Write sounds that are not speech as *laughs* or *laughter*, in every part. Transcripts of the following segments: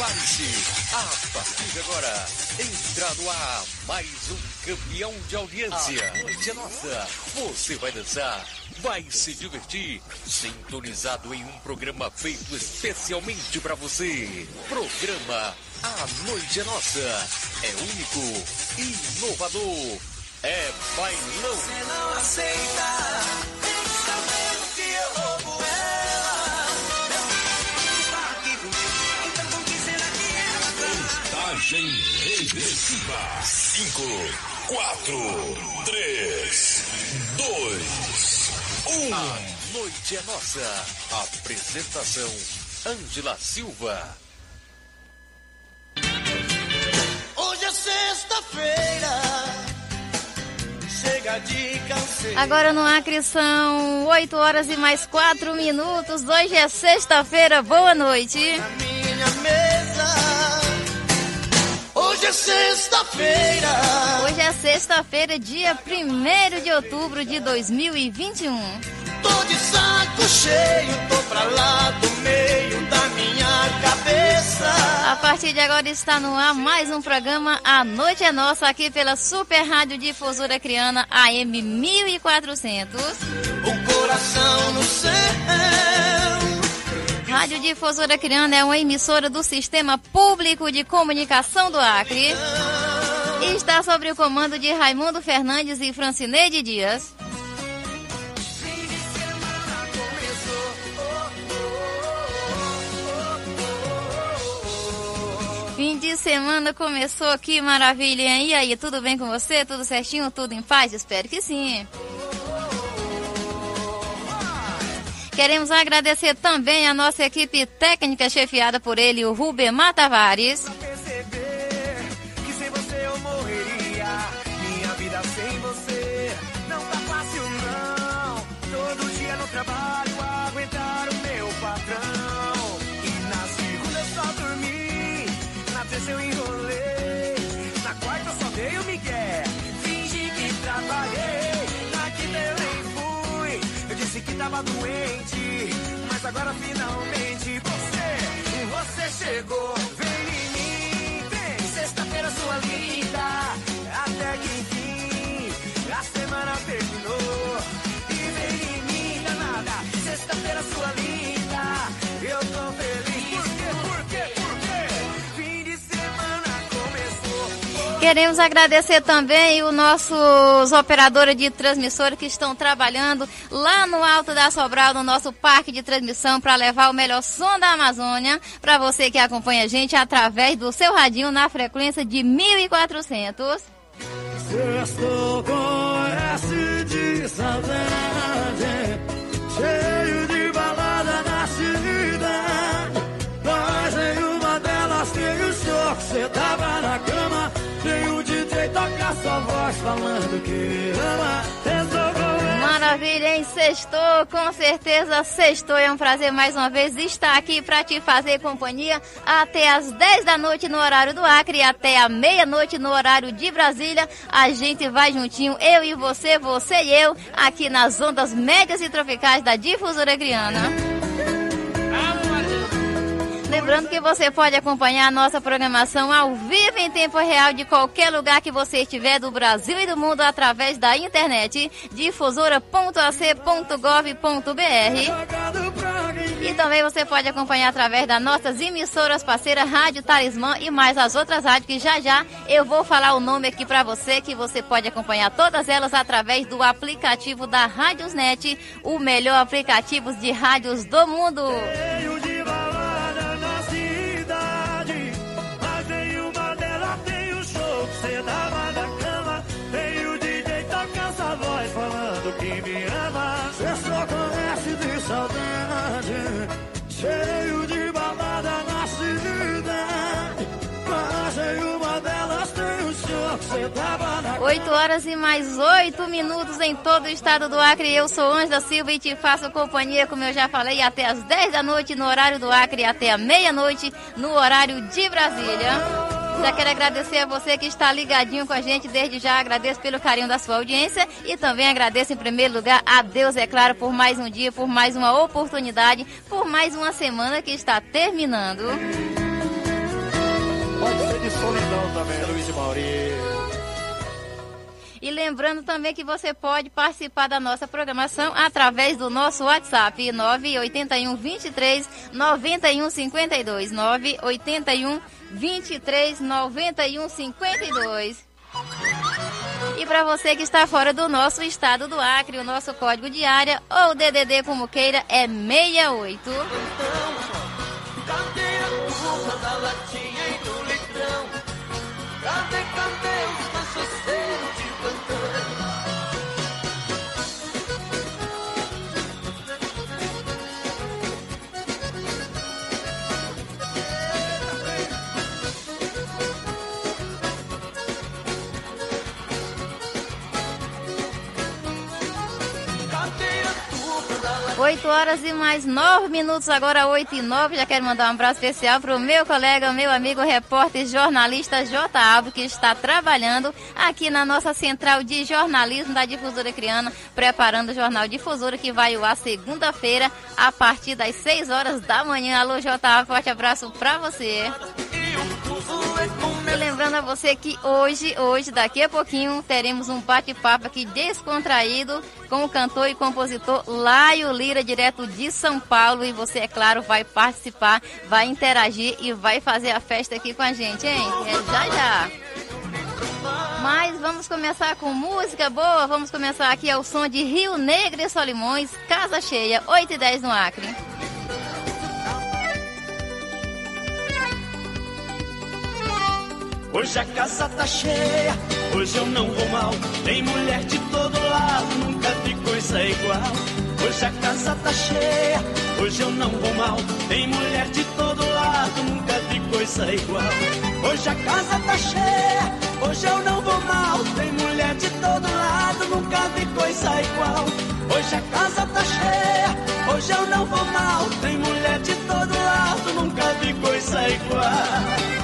Prepare-se. A partir de agora, entra no ar mais um campeão de audiência. A noite é nossa. Você vai dançar, vai se divertir, sintonizado em um programa feito especialmente para você. Programa A Noite é Nossa. É único, inovador. É bailão. Você não aceita, Contagem regressiva. 5, 4, 3, 2, 1. A noite é nossa. Apresentação: Ângela Silva. Hoje é sexta-feira. Chega de canseira. Agora no Acre são 8 horas e mais 4 minutos. Hoje é sexta-feira. Boa noite. na minha mesa. Hoje é sexta-feira. Hoje é sexta-feira, dia 1 de outubro de 2021. Tô de saco cheio, tô pra lá do meio da minha cabeça. A partir de agora está no ar mais um programa A Noite é Nossa aqui pela Super Rádio Difusora Criana AM 1400. O coração no céu. Rádio Difusora Criana é uma emissora do Sistema Público de Comunicação do Acre. E está sob o comando de Raimundo Fernandes e Francineide Dias. Fim de semana começou, que maravilha? E aí, tudo bem com você? Tudo certinho? Tudo em paz? Espero que sim. Queremos agradecer também a nossa equipe técnica chefiada por ele, o Rubemar Tavares. Disse que tava doente. Mas agora finalmente você, você chegou. Vem em mim, vem. Sexta-feira sua linda. Até que enfim a semana terminou. E vem em mim, danada. Sexta-feira sua linda. Queremos agradecer também os nossos operadores de transmissora que estão trabalhando lá no Alto da Sobral, no nosso parque de transmissão, para levar o melhor som da Amazônia para você que acompanha a gente através do seu radinho na frequência de 1400. Sextou com S de saudade, cheio de balada na cidade. Mas em uma delas tem o show que cê tava na cama. Tem o DJ tocar sua voz falando que ama. Maravilha, hein? Sextou, com certeza sextou. É um prazer mais uma vez estar aqui para te fazer companhia até as 10 da noite no horário do Acre e até a meia-noite no horário de Brasília. A gente vai juntinho, eu e você, você e eu, aqui nas ondas médias e tropicais da Difusora Griana. Lembrando que você pode acompanhar a nossa programação ao vivo em tempo real de qualquer lugar que você estiver do Brasil e do mundo através da internet difusora.ac.gov.br. E também você pode acompanhar através das nossas emissoras parceiras Rádio Talismã e mais as outras rádios que já já eu vou falar o nome aqui para você que você pode acompanhar todas elas através do aplicativo da Rádiosnet, o melhor aplicativo de rádios do mundo. O show que cê dava na cama. Tem o DJ toca essa voz falando que me ama. Só conhece de saudade. Cheio de balada na cidade. Mas nenhuma delas tem o show que na 8 horas e mais 8 minutos em todo o estado do Acre. Eu sou Ângela Silva e te faço companhia, como eu já falei, até as 10 da noite no horário do Acre e até a meia-noite no horário de Brasília. Já quero agradecer a você que está ligadinho com a gente. Desde já agradeço pelo carinho da sua audiência e também agradeço em primeiro lugar a Deus, é claro, por mais um dia, por mais uma oportunidade, por mais uma semana que está terminando. Pode ser de solidão também, Luiz Mauri. E lembrando também que você pode participar da nossa programação através do nosso WhatsApp 981 23 91 52 981 23 91 52. E para você que está fora do nosso estado do Acre, o nosso código de área ou DDD como queira é 68. Cadê 8 horas e mais 9 minutos, agora 8 e 9. Já quero mandar um abraço especial para o meu colega, meu amigo repórter jornalista J. Alves, que está trabalhando aqui na nossa central de jornalismo da Difusora Criana, preparando o Jornal Difusora, que vai ao ar segunda-feira, a partir das 6 horas da manhã. Alô, J. Alves, forte abraço para você. Lembrando a você que hoje, hoje, daqui a pouquinho, teremos um bate-papo aqui descontraído com o cantor e compositor Laio Lira, direto de São Paulo. E você, é claro, vai participar, vai interagir e vai fazer a festa aqui com a gente, hein? É já já. Mas vamos começar com música boa. Vamos começar aqui ao som de Rio Negro e Solimões, Casa Cheia, 8 e 10 no Acre. Hoje a casa tá cheia, hoje eu não vou mal. Tem mulher de todo lado, nunca vi coisa igual. Hoje a casa tá cheia, hoje eu não vou mal. Tem mulher de todo lado, nunca vi coisa igual. Hoje a casa tá cheia, hoje eu não vou mal. Tem mulher de todo lado, nunca vi coisa igual. Hoje a casa tá cheia, hoje eu não vou mal. Tem mulher de todo lado, nunca vi coisa igual.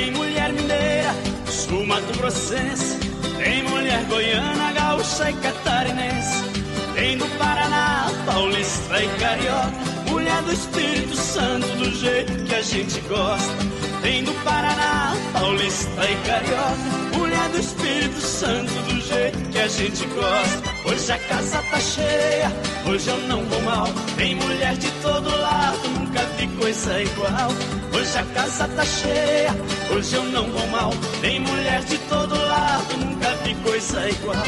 Tem mulher mineira, sul mato grossense. Tem mulher goiana, gaúcha e catarinense. Tem do Paraná, paulista e carioca. Mulher do Espírito Santo, do jeito que a gente gosta. Tem do Paraná, paulista e carioca. Mulher do Espírito Santo, do jeito que a gente gosta. Hoje a casa tá cheia, hoje eu não vou mal. Tem mulher de todo lado, nunca vi coisa igual. Hoje a casa tá cheia, hoje eu não vou mal. Tem mulher de todo lado, nunca vi coisa igual.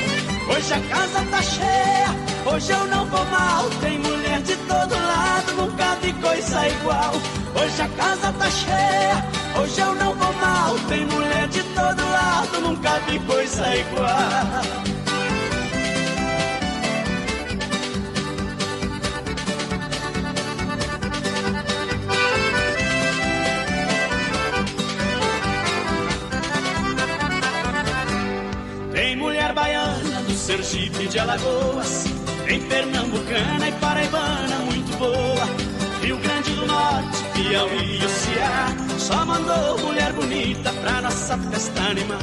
Hoje a casa tá cheia, hoje eu não vou mal. Tem mulher de todo lado, nunca vi coisa igual. Hoje a casa tá cheia, hoje eu não vou mal. Tem mulher de todo lado, nunca vi coisa igual. Sergipe de Alagoas. Tem pernambucana e paraibana muito boa. Rio Grande do Norte, Piauí e o Ceará. Só mandou mulher bonita pra nossa festa animar.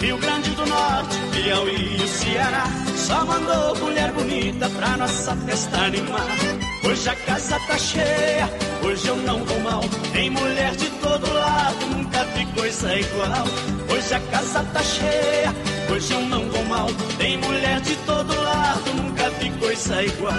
Rio Grande do Norte, Piauí e o Ceará. Só mandou mulher bonita pra nossa festa animar. Hoje a casa tá cheia, hoje eu não vou mal. Tem mulher de todo lado, nunca vi coisa igual. Hoje a casa tá cheia, hoje eu não vou mal. Tem mulher de todo lado, nunca vi coisa igual.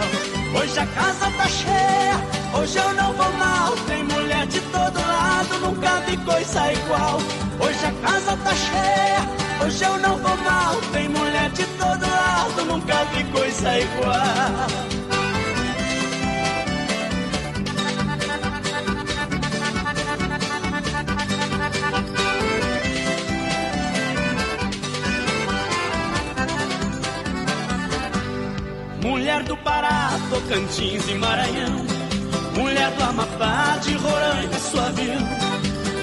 Hoje a casa tá cheia, hoje eu não vou mal. Tem mulher de todo lado, nunca vi coisa igual. Hoje a casa tá cheia, hoje eu não vou mal. Tem mulher de todo lado, nunca vi coisa igual. Tocantins e Maranhão. Mulher do Amapá, de Roraima, Suavião.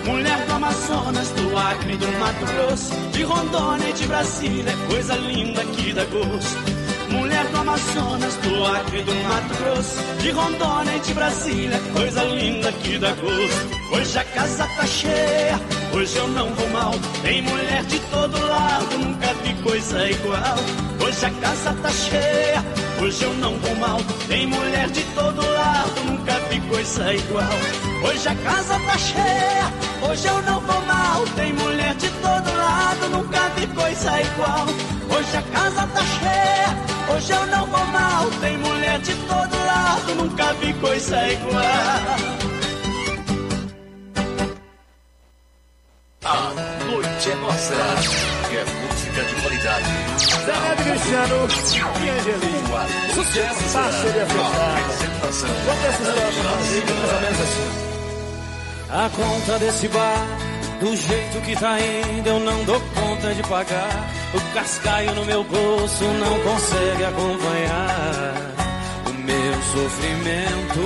Mulher do Amazonas, do Acre, do Mato Grosso. De Rondônia e de Brasília, coisa linda que dá gosto. Mulher do Amazonas, do Acre, do Mato Grosso. De Rondônia e de Brasília, coisa linda que dá gosto. Hoje a casa tá cheia, hoje eu não vou mal. Tem mulher de todo lado, nunca vi coisa igual. Hoje a casa tá cheia, hoje eu não vou mal. Tem mulher de todo lado, nunca vi coisa igual. Hoje a casa tá cheia, hoje eu não vou mal. Tem mulher de todo lado, nunca vi coisa igual. Hoje a casa tá cheia, hoje eu não vou mal. Tem mulher de todo lado, nunca vi coisa igual. Cristiano e Angelim. Tua sucesso. Parceria fechada. Essa história mais ou menos assim. A conta desse bar, do jeito que tá indo, eu não dou conta de pagar. O cascaio no meu bolso não consegue acompanhar o meu sofrimento.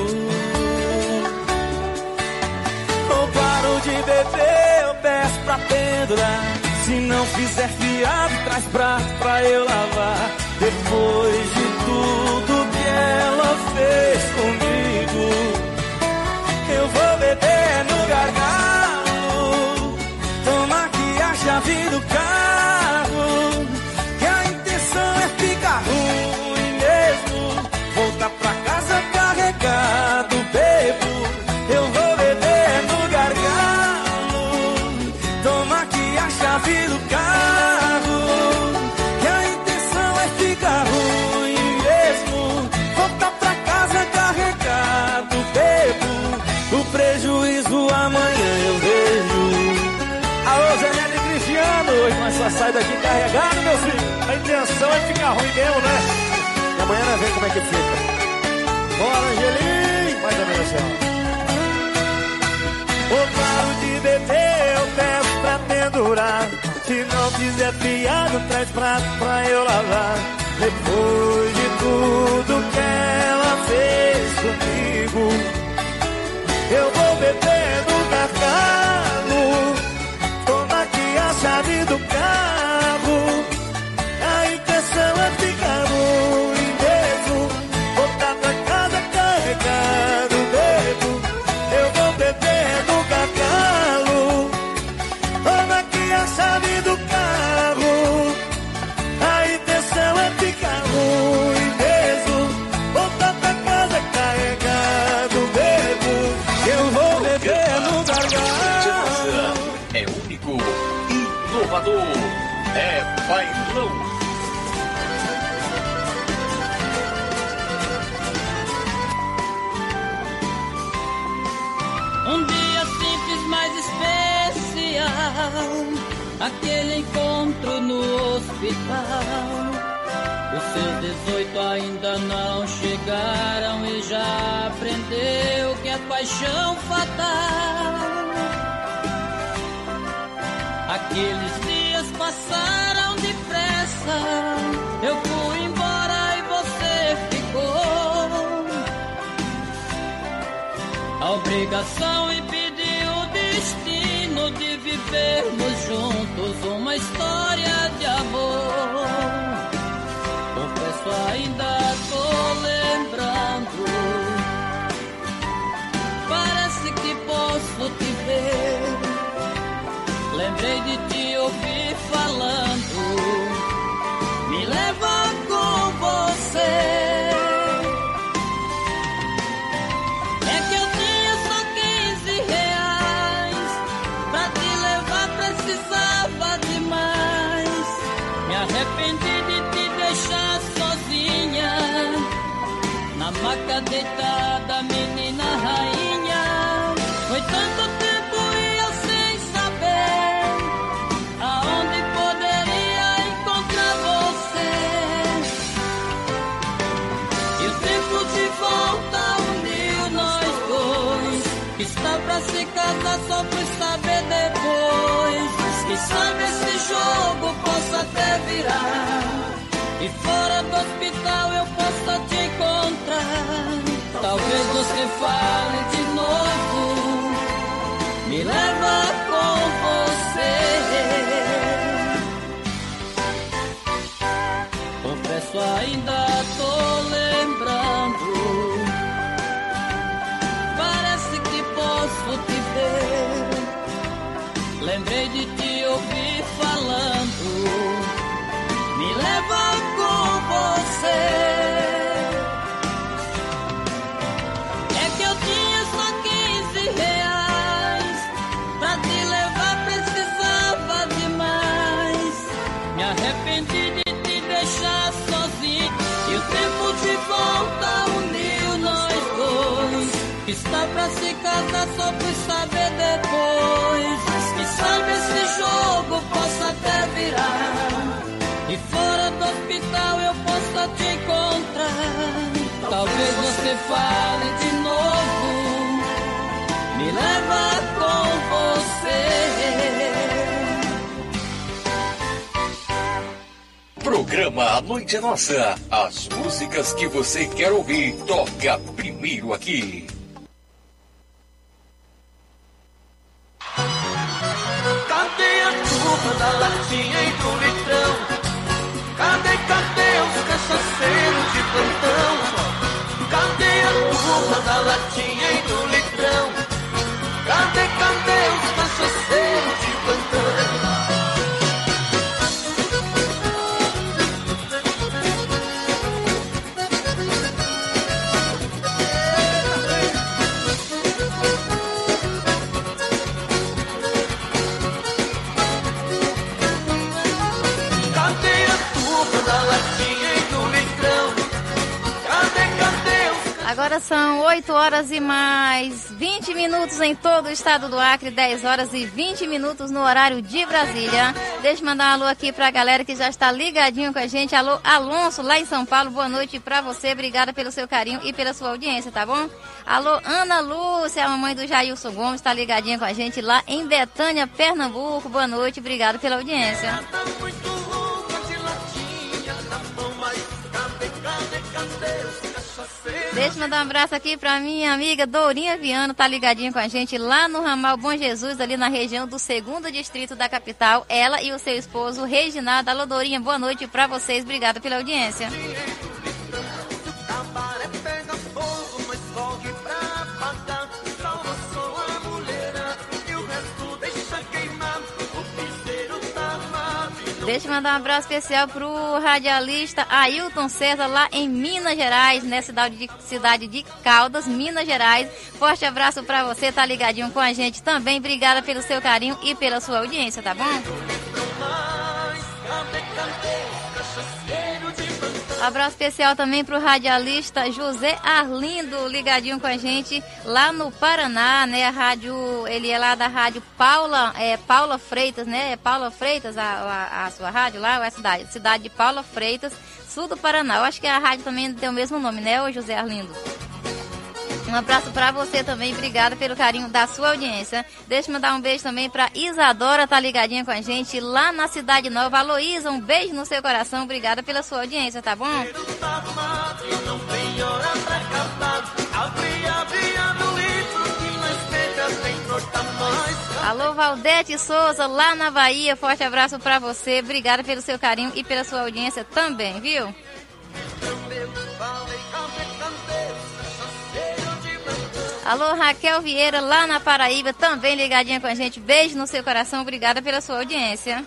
Ou paro de beber, eu peço pra pendurar. Se não fizer fiado, traz prato pra eu lavar. Depois de tudo que ela fez comigo. Eu vou beber no gargalo. Toma aqui a chave do carro. Como é que fica. Bora, Angelim! Mais ou menos assim, ó. Ou paro de beber, eu peço pra pendurar. Se não fizer fiado, traz prato pra eu lavar. Depois de tudo que ela fez comigo, 18 ainda não chegaram e já aprendeu que é paixão fatal. Aqueles dias passaram depressa. Eu fui embora e você ficou. A obrigação impediu o destino de vivermos juntos uma história de amor. Ainda tô lembrando. Parece que posso te ver. Lembrei de te ouvir falando. Deitada, menina rainha Foi tanto tempo e eu sem saber Aonde poderia encontrar você e o tempo de volta uniu nós dois. Está pra se casar só por saber depois. Quem sabe esse jogo possa até virar. E fora Talvez você fale está pra se casar só por saber depois. Quem sabe esse jogo possa até virar. E fora do hospital eu possa te encontrar. Talvez você fale de novo. Me leva com você. Programa A Noite é Nossa. As músicas que você quer ouvir, toca primeiro aqui. A turma da latinha e do litrão? Cadê, cadê os cachaceiros de plantão? Cadê a turma da latinha e do litrão? Agora são 8 horas e mais 20 minutos em todo o estado do Acre, 10 horas e 20 minutos no horário de Brasília. Deixa eu mandar um alô aqui pra galera que já está ligadinho com a gente. Alô, Alonso, lá em São Paulo, boa noite pra você. Obrigada pelo seu carinho e pela sua audiência, tá bom? Alô, Ana Lúcia, a mamãe do Jailson Gomes, está ligadinha com a gente lá em Betânia, Pernambuco. Boa noite, obrigada pela audiência. Deixa eu mandar um abraço aqui pra minha amiga Dourinha Viana, tá ligadinha com a gente lá no ramal Bom Jesus, ali na região do segundo distrito da capital. Ela e o seu esposo, Reginaldo. Alô, Dourinha, boa noite pra vocês. Obrigada pela audiência. Deixa eu mandar um abraço especial pro radialista Ailton César, lá em Minas Gerais, né? Cidade de, cidade de Caldas, Minas Gerais. Forte abraço pra você, tá ligadinho com a gente também. Obrigada pelo seu carinho e pela sua audiência, tá bom? Abraço especial também pro radialista José Arlindo, ligadinho com a gente lá no Paraná, né? A rádio, ele é lá da rádio Paula, é, Paula Freitas, né? É Paula Freitas a, a, a sua rádio lá, ou é a cidade? Cidade de Paula Freitas, sul do Paraná. Eu acho que a rádio também tem o mesmo nome, né, ô José Arlindo? Um abraço pra você também, obrigada pelo carinho da sua audiência. Deixa eu mandar um beijo também pra Isadora, tá ligadinha com a gente lá na Cidade Nova. Alô, Isa, um beijo no seu coração, obrigada pela sua audiência, tá bom? Alô, Valdete Souza, lá na Bahia. Forte abraço pra você. Obrigada pelo seu carinho e pela sua audiência também, viu? Alô, Raquel Vieira, lá na Paraíba, também ligadinha com a gente. Beijo no seu coração. Obrigada pela sua audiência.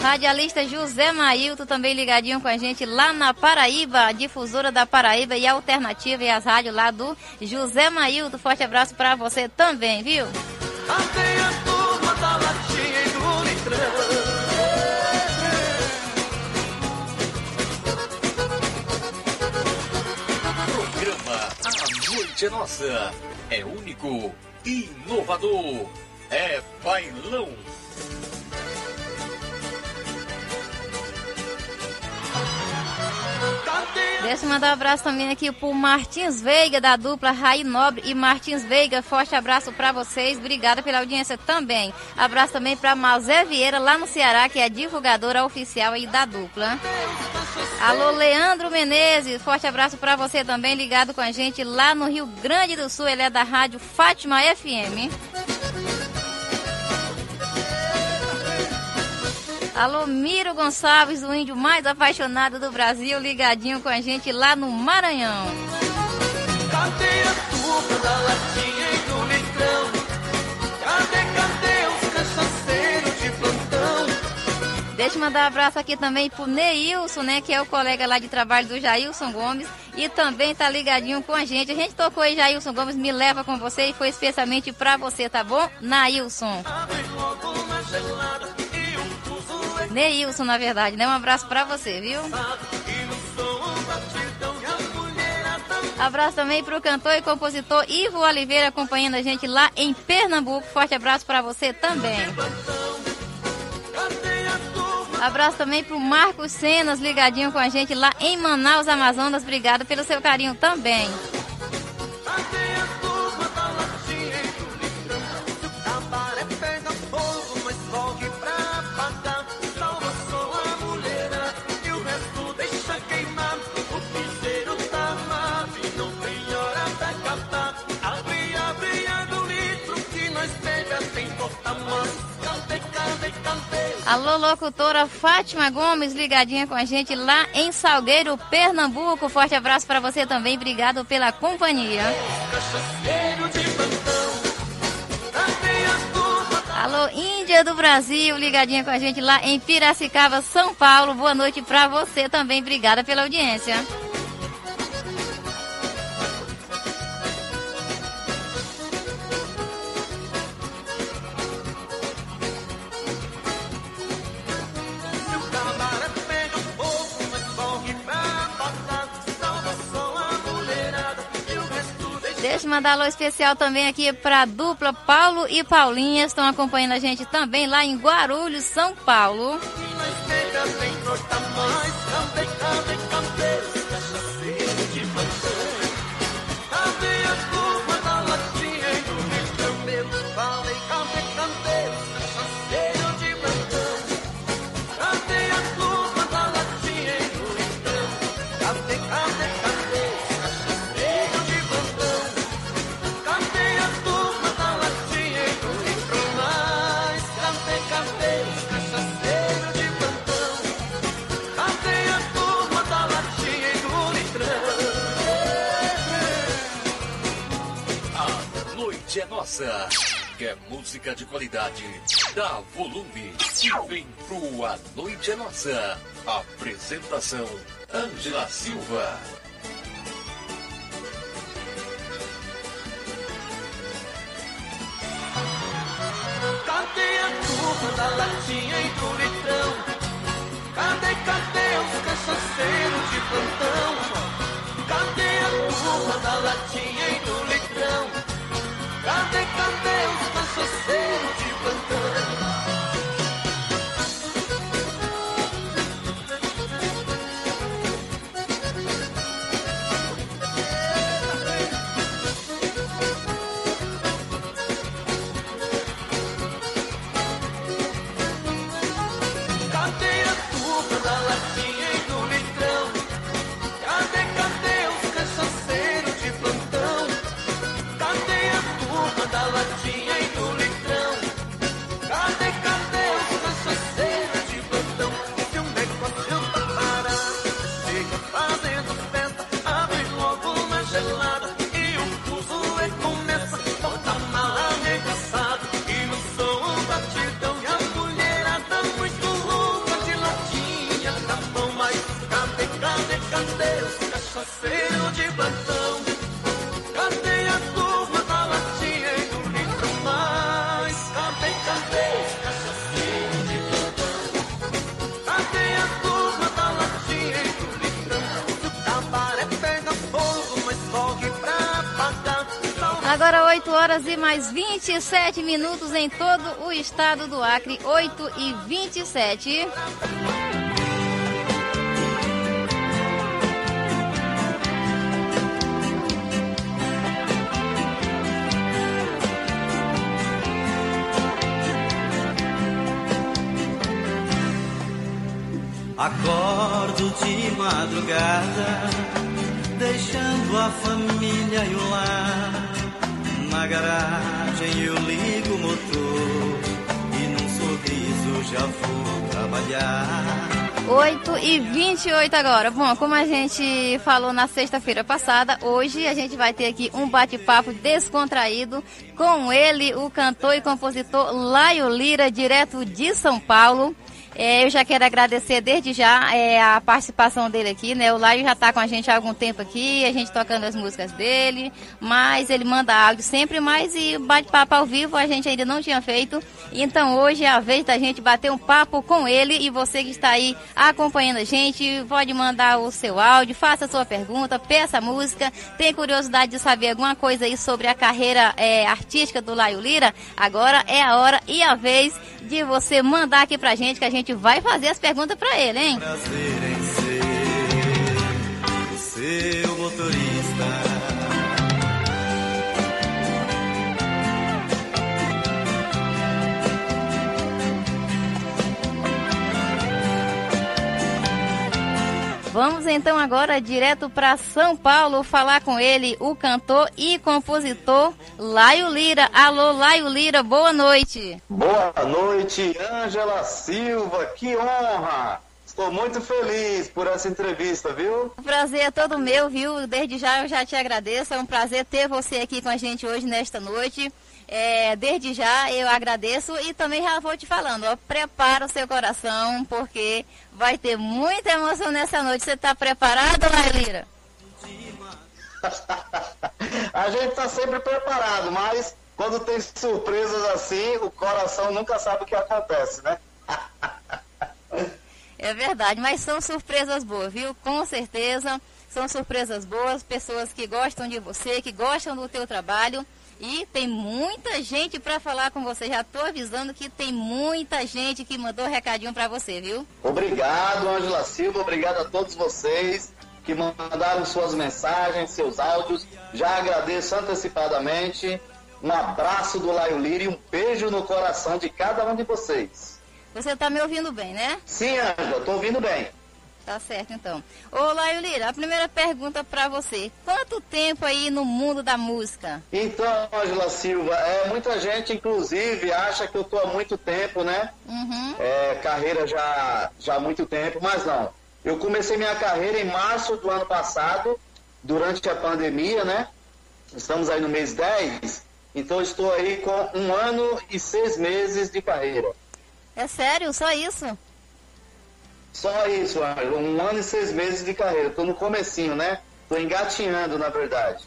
Radialista José Mailton, também ligadinho com a gente lá na Paraíba, difusora da Paraíba e alternativa e as rádios lá do José Mailton. Forte abraço pra você também, viu? Cadê a turma da latinha e? É Nossa. É único, inovador. É bailão. Deixa eu mandar um abraço também aqui pro Martins Veiga, da dupla Raí Nobre e Martins Veiga. Forte abraço pra vocês. Obrigada pela audiência também. Abraço também pra Mazé Vieira, lá no Ceará, que é a divulgadora oficial aí da dupla. Alô, Leandro Menezes. Forte abraço pra você também, ligado com a gente lá no Rio Grande do Sul. Ele é da rádio Fátima FM. Alô, Miro Gonçalves, o índio mais apaixonado do Brasil, ligadinho com a gente lá no Maranhão. Da latinha e do litrão? Deixa eu mandar um abraço aqui também pro Neilson, né? Que é o colega lá de trabalho do Jailson Gomes. E também tá ligadinho com a gente. A gente tocou aí, Jailson Gomes, me leva com você e foi especialmente pra você, tá bom? Nailson. Neilson, na verdade, né? Um abraço pra você, viu? Abraço também pro cantor e compositor Ivo Oliveira acompanhando a gente lá em Pernambuco. Forte abraço para você também. Abraço também pro Marcos Cenas ligadinho com a gente lá em Manaus, Amazonas. Obrigado pelo seu carinho também. Alô, locutora Fátima Gomes, ligadinha com a gente lá em Salgueiro, Pernambuco. Forte abraço para você também. Obrigado pela companhia. Alô, Índia do Brasil, ligadinha com a gente lá em Piracicaba, São Paulo. Boa noite para você também. Obrigada pela audiência. Mandar alô especial também aqui para a dupla Paulo e Paulinha. Estão acompanhando a gente também lá em Guarulhos, São Paulo. Noite é nossa. Quer música de qualidade? Dá volume e vem pro A Noite é Nossa. Apresentação: Ângela Silva. Cadê a turma da latinha e do litrão? Cadê, cadê os cachaceiros de plantão? Cadê a turma da latinha e do litrão? Cadê, cadê os cachaceiros de plantão? Agora 8 horas e mais 27 minutos em todo o estado do Acre. 8 e 27. Acordo de madrugada, deixando a família e o lar. Garagem eu ligo o motor e num sorriso já vou trabalhar. 8 e 28 agora. Bom, como a gente falou na sexta-feira passada, hoje a gente vai ter aqui um bate-papo descontraído com ele, o cantor e compositor Laio Lira, direto de São Paulo. É, eu já quero agradecer desde já é, a participação dele aqui, né? O Laio já está com a gente há algum tempo aqui, a gente tocando as músicas dele, mas ele manda áudio sempre mais e bate-papo ao vivo a gente ainda não tinha feito. Então hoje é a vez da gente bater um papo com ele e você que está aí acompanhando a gente, pode mandar o seu áudio, faça a sua pergunta, peça música, tem curiosidade de saber alguma coisa aí sobre a carreira é, artística do Laio Lira? Agora é a hora e a vez de você mandar aqui pra gente que a gente vai fazer as perguntas pra ele, hein? Prazer em ser seu motorista. Vamos então agora direto para São Paulo falar com ele, o cantor e compositor Laio Lira. Alô, Laio Lira, boa noite. Boa noite, Ângela Silva, que honra! Estou muito feliz por essa entrevista, viu? O prazer é todo meu, viu? Desde já eu já te agradeço. É um prazer ter você aqui com a gente hoje nesta noite. É, desde já eu agradeço e também já vou te falando, ó, prepara o seu coração, porque vai ter muita emoção nessa noite. Você está preparado, Lailira? *laughs* A gente está sempre preparado, mas quando tem surpresas assim, o coração nunca sabe o que acontece, né? É verdade, mas são surpresas boas, viu? Com certeza, são surpresas boas, pessoas que gostam de você, que gostam do teu trabalho. E tem muita gente para falar com você. Já estou avisando que tem muita gente que mandou recadinho para você, viu? Obrigado, Ângela Silva, obrigado a todos vocês que mandaram suas mensagens, seus áudios. Já agradeço antecipadamente. Um abraço do Laio Lira e um beijo no coração de cada um de vocês. Você está me ouvindo bem, né? Sim, Ângela, estou ouvindo bem. Tá certo, então. Ô, Laio Lira, a primeira pergunta para você. Quanto tempo aí no mundo da música? Então, Ângela Silva, é, muita gente, inclusive, acha que eu estou há muito tempo, né? Uhum. É, carreira já, já há muito tempo, mas não. Eu comecei minha carreira em março do ano passado, durante a pandemia, né? Estamos aí no mês 10, então estou aí com um ano e seis meses de carreira. É sério? Só isso? Só isso, Ângela, um ano e seis meses de carreira. Estou no comecinho, né? Estou engatinhando, na verdade.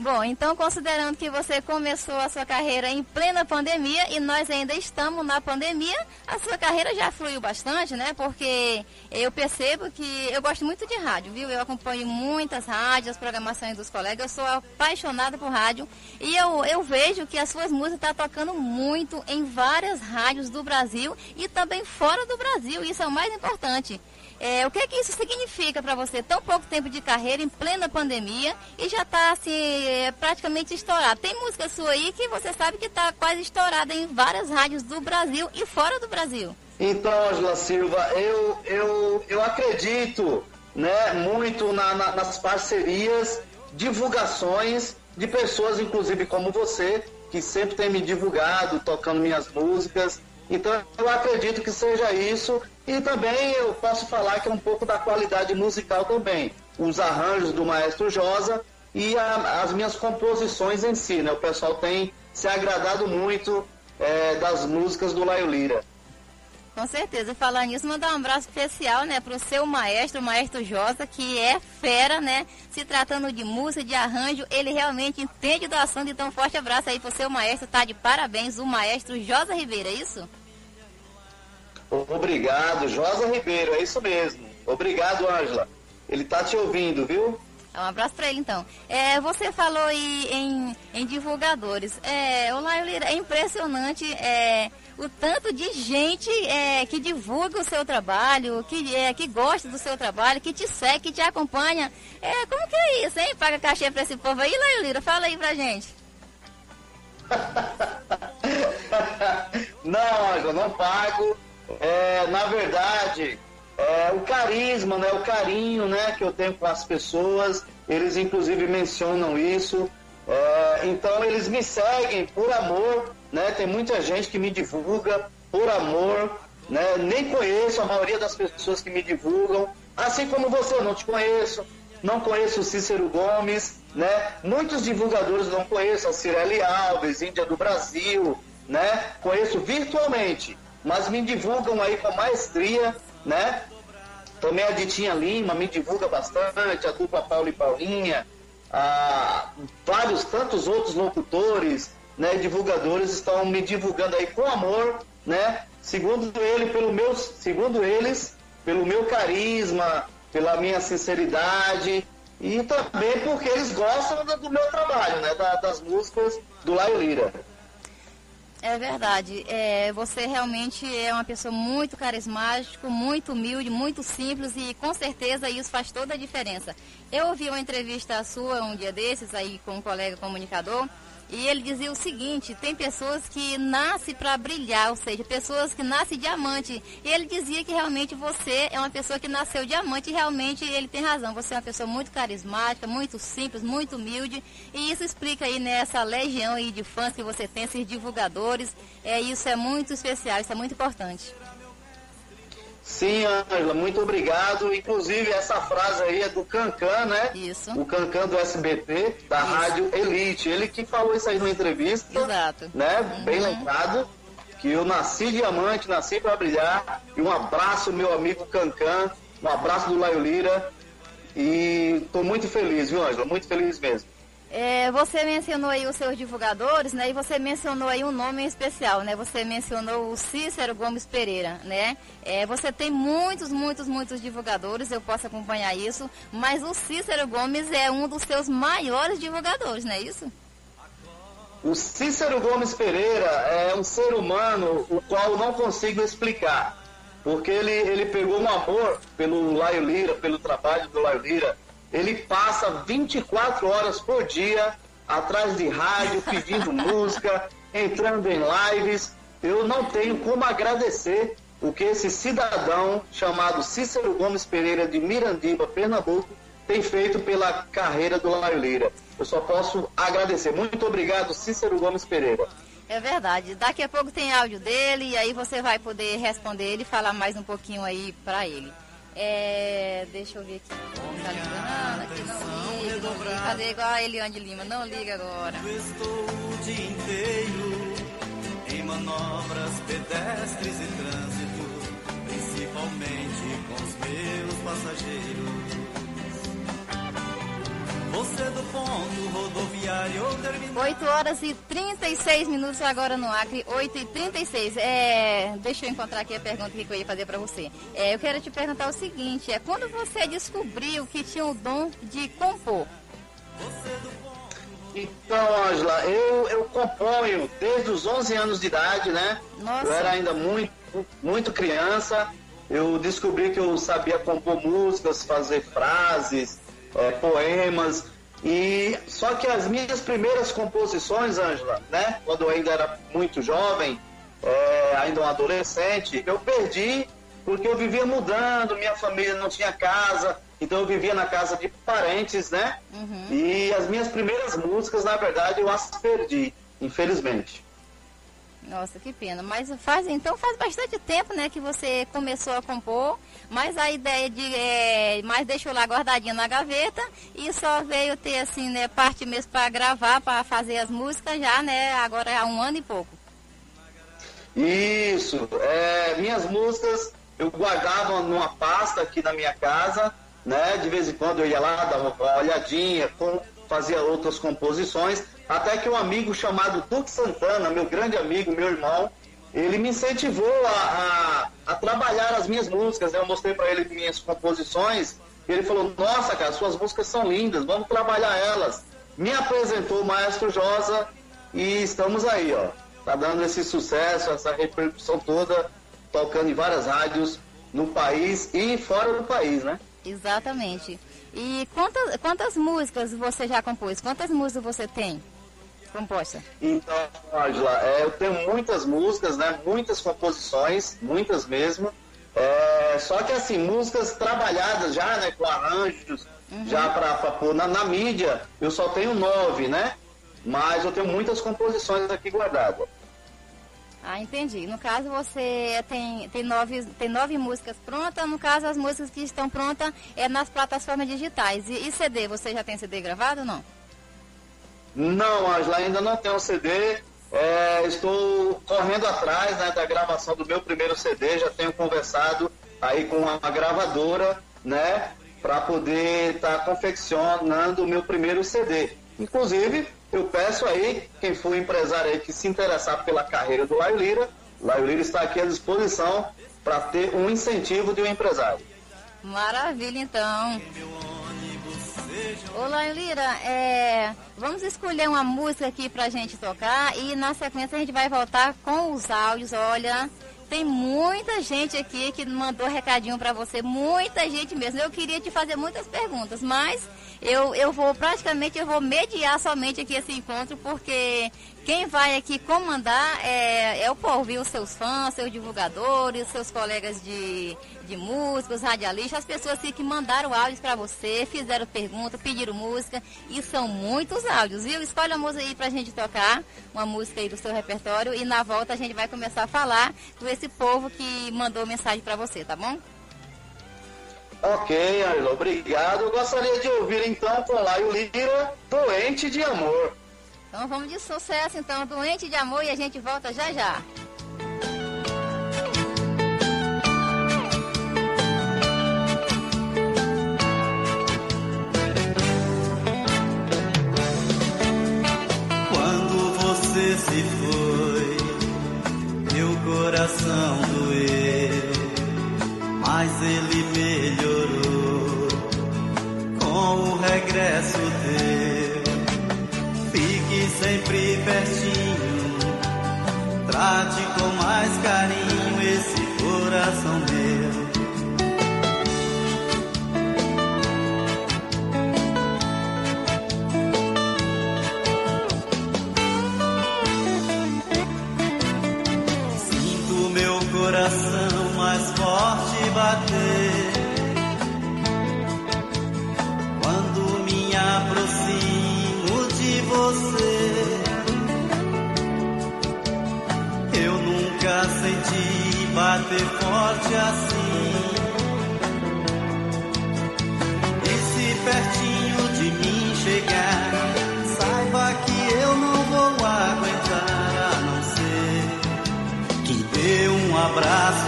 Bom, então considerando que você começou a sua carreira em plena pandemia e nós ainda estamos na pandemia, a sua carreira já fluiu bastante, né? Porque eu percebo que eu gosto muito de rádio, viu? Eu acompanho muitas rádios, as programações dos colegas, eu sou apaixonada por rádio e eu, eu vejo que as suas músicas estão tá tocando muito em várias rádios do Brasil e também fora do Brasil, isso é o mais importante. É, o que, que isso significa para você? Tão pouco tempo de carreira, em plena pandemia, e já está assim, é, praticamente estourado. Tem música sua aí que você sabe que está quase estourada em várias rádios do Brasil e fora do Brasil. Então, Angela Silva, eu, eu, eu acredito né, muito na, na, nas parcerias, divulgações de pessoas, inclusive como você, que sempre tem me divulgado, tocando minhas músicas. Então, eu acredito que seja isso e também eu posso falar que é um pouco da qualidade musical também. Os arranjos do maestro Josa e a, as minhas composições em si, né? O pessoal tem se agradado muito é, das músicas do Laio Lira. Com certeza. Falar nisso, mandar um abraço especial, né, pro seu maestro, o maestro Josa, que é fera, né? Se tratando de música, de arranjo, ele realmente entende do assunto. Então, forte abraço aí pro seu maestro, tá de parabéns, o maestro Josa Ribeiro, é isso? Obrigado, Josa Ribeiro, é isso mesmo. Obrigado, Ângela. Ele tá te ouvindo, viu? Um abraço para ele então. É, você falou aí em, em divulgadores. É, Olá, Lira, é impressionante é, o tanto de gente é, que divulga o seu trabalho, que, é, que gosta do seu trabalho, que te segue, que te acompanha. É, como que é isso, hein? Paga cachê para esse povo aí, Laio Lira? Fala aí pra gente. *laughs* não, Ângela, não pago é, na verdade, é, o carisma, né, o carinho né, que eu tenho com as pessoas, eles inclusive mencionam isso. É, então eles me seguem por amor, né? Tem muita gente que me divulga por amor, né? Nem conheço a maioria das pessoas que me divulgam, assim como você, eu não te conheço, não conheço o Cícero Gomes, né? Muitos divulgadores não conheço, a Cirele Alves, Índia do Brasil, né? Conheço virtualmente mas me divulgam aí com maestria, né? Também a Ditinha Lima me divulga bastante, a dupla Paulo e Paulinha, a, vários tantos outros locutores, né, divulgadores estão me divulgando aí com amor, né? Segundo ele, pelo meu, segundo eles, pelo meu carisma, pela minha sinceridade e também porque eles gostam do meu trabalho, né, das músicas do Laio Lira. É verdade. É, você realmente é uma pessoa muito carismática, muito humilde, muito simples e com certeza isso faz toda a diferença. Eu ouvi uma entrevista sua um dia desses aí com um colega comunicador e ele dizia o seguinte: tem pessoas que nascem para brilhar, ou seja, pessoas que nascem diamante. E ele dizia que realmente você é uma pessoa que nasceu diamante e realmente ele tem razão. Você é uma pessoa muito carismática, muito simples, muito humilde. E isso explica aí nessa legião aí de fãs que você tem, esses divulgadores. É, isso é muito especial, isso é muito importante. Sim, Ângela, muito obrigado. Inclusive, essa frase aí é do Cancan, né? Isso. O Cancan do SBT, da isso. Rádio Elite. Ele que falou isso aí numa entrevista. Exato. Né? Uhum. Bem lembrado. Que eu nasci diamante, nasci para brilhar. E um abraço, meu amigo Cancan. Um abraço do Laio Lira. E estou muito feliz, viu, Ângela? Muito feliz mesmo. É, você mencionou aí os seus divulgadores, né? E você mencionou aí um nome especial, né? Você mencionou o Cícero Gomes Pereira, né? É, você tem muitos, muitos, muitos divulgadores, eu posso acompanhar isso, mas o Cícero Gomes é um dos seus maiores divulgadores, não é isso? O Cícero Gomes Pereira é um ser humano o qual não consigo explicar, porque ele, ele pegou um amor pelo Laio Lira, pelo trabalho do Laio Lira, ele passa 24 horas por dia atrás de rádio, pedindo *laughs* música, entrando em lives. Eu não tenho como agradecer o que esse cidadão chamado Cícero Gomes Pereira de Mirandiba, Pernambuco, tem feito pela carreira do Laio Lira. Eu só posso agradecer. Muito obrigado, Cícero Gomes Pereira. É verdade. Daqui a pouco tem áudio dele e aí você vai poder responder ele e falar mais um pouquinho aí para ele. É, deixa eu ver aqui. Tá ligando aqui, não liga, não liga. Cadê igual a Eliane Lima? Não liga agora. Eu estou o dia inteiro em manobras pedestres e trânsito, principalmente com os meus passageiros. Você do ponto rodoviário terminal. 8 horas e 36 minutos agora no Acre, 8 e 36. É, deixa eu encontrar aqui a pergunta que eu ia fazer para você. É, eu quero te perguntar o seguinte: é quando você descobriu que tinha o dom de compor? Então, Angela, eu, eu componho desde os 11 anos de idade, né? Nossa. Eu era ainda muito, muito criança. Eu descobri que eu sabia compor músicas, fazer frases, é, poemas. E só que as minhas primeiras composições, Ângela, né, quando eu ainda era muito jovem, é, ainda um adolescente, eu perdi porque eu vivia mudando, minha família não tinha casa, então eu vivia na casa de parentes, né? Uhum. E as minhas primeiras músicas, na verdade, eu as perdi, infelizmente. Nossa, que pena. Mas faz, então faz bastante tempo, né, que você começou a compor, mas a ideia de, é, mas deixou lá guardadinha na gaveta e só veio ter assim, né, parte mesmo para gravar, para fazer as músicas já, né, agora há um ano e pouco. Isso, é, minhas músicas eu guardava numa pasta aqui na minha casa, né, de vez em quando eu ia lá, dava uma olhadinha, fazia outras composições, até que um amigo chamado Duque Santana, meu grande amigo, meu irmão, ele me incentivou a, a, a trabalhar as minhas músicas. Né? Eu mostrei para ele minhas composições. Ele falou: Nossa, cara, suas músicas são lindas, vamos trabalhar elas. Me apresentou o Maestro Josa e estamos aí, ó. Tá dando esse sucesso, essa repercussão toda, tocando em várias rádios no país e fora do país, né? Exatamente. E quantas, quantas músicas você já compôs? Quantas músicas você tem? Composta? Então, Angela, é, eu tenho muitas músicas, né? Muitas composições, muitas mesmo. É, só que assim, músicas trabalhadas já, né? Com arranjos, uhum. já para pôr na, na, mídia, eu só tenho nove, né? Mas eu tenho muitas composições aqui guardadas. Ah, entendi. No caso, você tem, tem, nove, tem nove músicas prontas. No caso, as músicas que estão prontas é nas plataformas digitais. E, e CD, você já tem CD gravado ou não? Não, Angela, ainda não tem um CD. É, estou correndo atrás né, da gravação do meu primeiro CD, já tenho conversado aí com uma gravadora, né, para poder estar tá confeccionando o meu primeiro CD. Inclusive, eu peço aí, quem for empresário aí que se interessar pela carreira do Laio Lira, Laio Lira está aqui à disposição para ter um incentivo de um empresário. Maravilha, então. Olá, Lira, é, vamos escolher uma música aqui pra gente tocar e na sequência a gente vai voltar com os áudios. Olha, tem muita gente aqui que mandou recadinho para você, muita gente mesmo. Eu queria te fazer muitas perguntas, mas eu, eu vou praticamente eu vou mediar somente aqui esse encontro, porque quem vai aqui comandar é, é o povo, viu? Os seus fãs, seus divulgadores, seus colegas de, de músicos, radialistas, as pessoas que mandaram áudios para você, fizeram perguntas, pediram música, e são muitos áudios, viu? Escolhe a música aí pra gente tocar, uma música aí do seu repertório, e na volta a gente vai começar a falar com esse povo que mandou mensagem para você, tá bom? Ok, Arlo, obrigado. Eu gostaria de ouvir então com Laio Lira, Doente de Amor. Então vamos de sucesso então, Doente de Amor, e a gente volta já já. Se foi, meu coração doeu mas ele melhorou com o regresso teu. Fique sempre pertinho, trate com mais carinho esse coração meu. Coração mais forte bater quando me aproximo de você. Eu nunca senti bater forte assim. E se pertinho abraço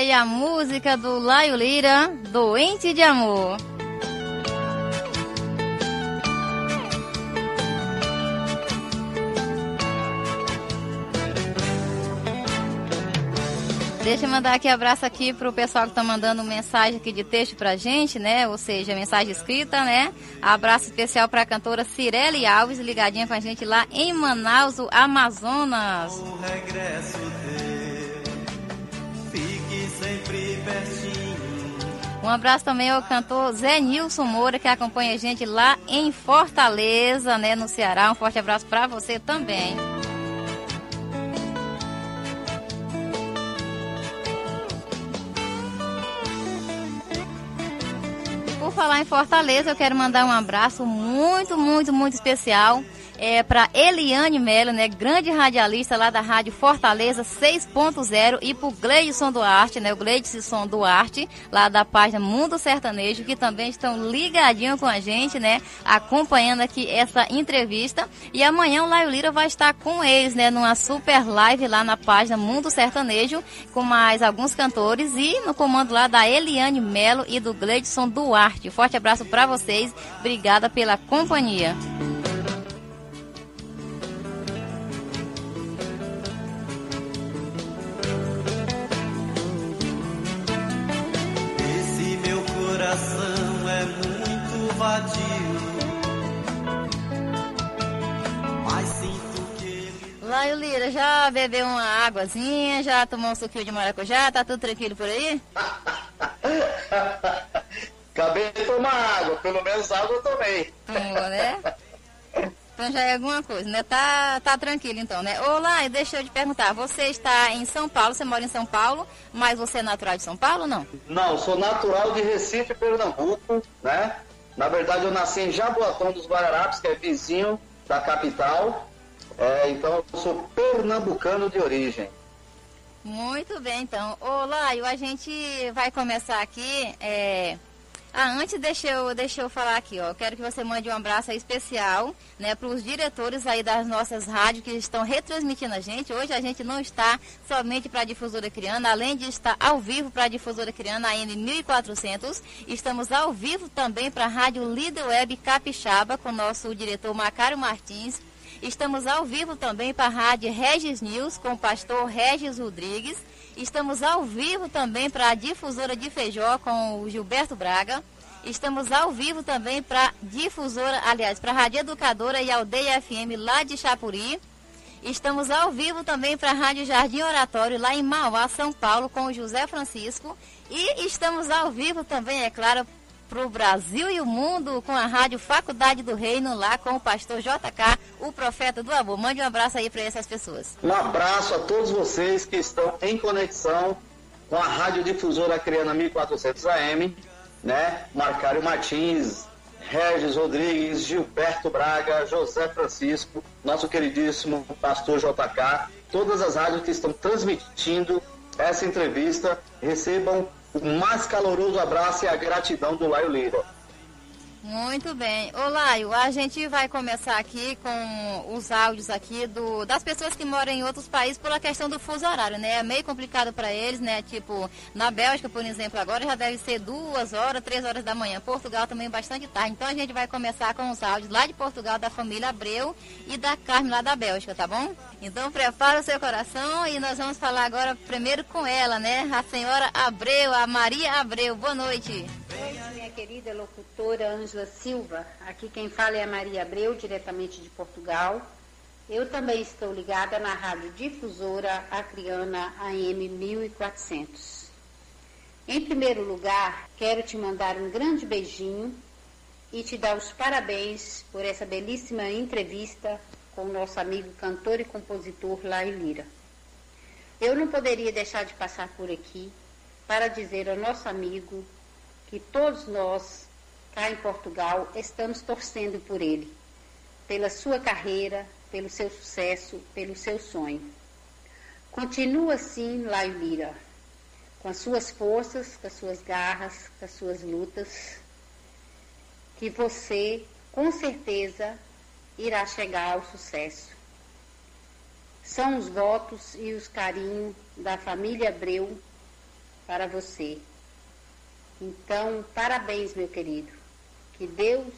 aí a música do Laio Lira, Doente de Amor. Deixa eu mandar aqui abraço aqui pro pessoal que tá mandando mensagem aqui de texto pra gente, né? Ou seja, mensagem escrita, né? Abraço especial pra cantora Cirele Alves, ligadinha com a gente lá em Manaus, Amazonas. O regresso Um abraço também ao cantor Zé Nilson Moura, que acompanha a gente lá em Fortaleza, né, no Ceará. Um forte abraço para você também. Por falar em Fortaleza, eu quero mandar um abraço muito, muito, muito especial é, para Eliane Melo, né, grande radialista lá da Rádio Fortaleza 6.0 e para o Gleidson Duarte, né, o Gleidson Duarte, lá da página Mundo Sertanejo, que também estão ligadinhos com a gente, né, acompanhando aqui essa entrevista. E amanhã o Laio Lira vai estar com eles, né, numa super live lá na página Mundo Sertanejo, com mais alguns cantores e no comando lá da Eliane Melo e do Gleidson Duarte. Forte abraço para vocês, obrigada pela companhia. Laio Lira, já bebeu uma águazinha, já tomou um suquinho de maracujá, tá tudo tranquilo por aí? *laughs* Acabei de tomar água, pelo menos água eu tomei. Tomou, né? Então já é alguma coisa, né? Tá, tá tranquilo então, né? Olá, deixa eu te perguntar, você está em São Paulo, você mora em São Paulo, mas você é natural de São Paulo ou não? Não, sou natural de Recife, Pernambuco, né? Na verdade eu nasci em Jaboatão dos Guararapes, que é vizinho da capital. É, então eu sou pernambucano de origem. Muito bem, então. Ô, Laio, a gente vai começar aqui. É... Ah, antes deixa eu, deixa eu falar aqui, ó. Quero que você mande um abraço especial, né, para os diretores aí das nossas rádios que estão retransmitindo a gente. Hoje a gente não está somente para a difusora Criana, além de estar ao vivo para a difusora Criana AM 1400, estamos ao vivo também para a Rádio Líder Web Capixaba com o nosso diretor Macário Martins. Estamos ao vivo também para a Rádio Regis News com o pastor Regis Rodrigues. Estamos ao vivo também para a difusora de Feijó com o Gilberto Braga. Estamos ao vivo também para difusora, aliás, para a Rádio Educadora e Aldeia FM lá de Chapuri. Estamos ao vivo também para a Rádio Jardim Oratório lá em Mauá, São Paulo, com o José Francisco. E estamos ao vivo também, é claro, para o Brasil e o mundo com a Rádio Faculdade do Reino, lá com o pastor JK, o profeta do amor. Mande um abraço aí para essas pessoas. Um abraço a todos vocês que estão em conexão com a Rádio Difusora Criana 1400 AM, né? Marcário Martins, Regis Rodrigues, Gilberto Braga, José Francisco, nosso queridíssimo pastor JK, todas as rádios que estão transmitindo essa entrevista, recebam o mais caloroso abraço e a gratidão do Laio Lira. Muito bem. Ô Laio, a gente vai começar aqui com os áudios aqui do, das pessoas que moram em outros países pela questão do fuso horário, né? É meio complicado para eles, né? Tipo, na Bélgica, por exemplo, agora já deve ser duas horas, três horas da manhã. Portugal também bastante tarde. Então a gente vai começar com os áudios lá de Portugal, da família Abreu e da Carmen lá da Bélgica, tá bom? Então prepara o seu coração e nós vamos falar agora primeiro com ela, né? A senhora Abreu, a Maria Abreu. Boa noite. Oi, minha querida locutora Ângela Silva. Aqui quem fala é a Maria Abreu, diretamente de Portugal. Eu também estou ligada na rádio difusora Acriana AM 1400. Em primeiro lugar, quero te mandar um grande beijinho e te dar os parabéns por essa belíssima entrevista com o nosso amigo cantor e compositor Laio Lira. Eu não poderia deixar de passar por aqui para dizer ao nosso amigo que todos nós, cá em Portugal, estamos torcendo por ele, pela sua carreira, pelo seu sucesso, pelo seu sonho. Continua assim, Laio Lira, com as suas forças, com as suas garras, com as suas lutas, que você, com certeza, irá chegar ao sucesso. São os votos e os carinhos da família Abreu para você. Então, parabéns, meu querido. Que Deus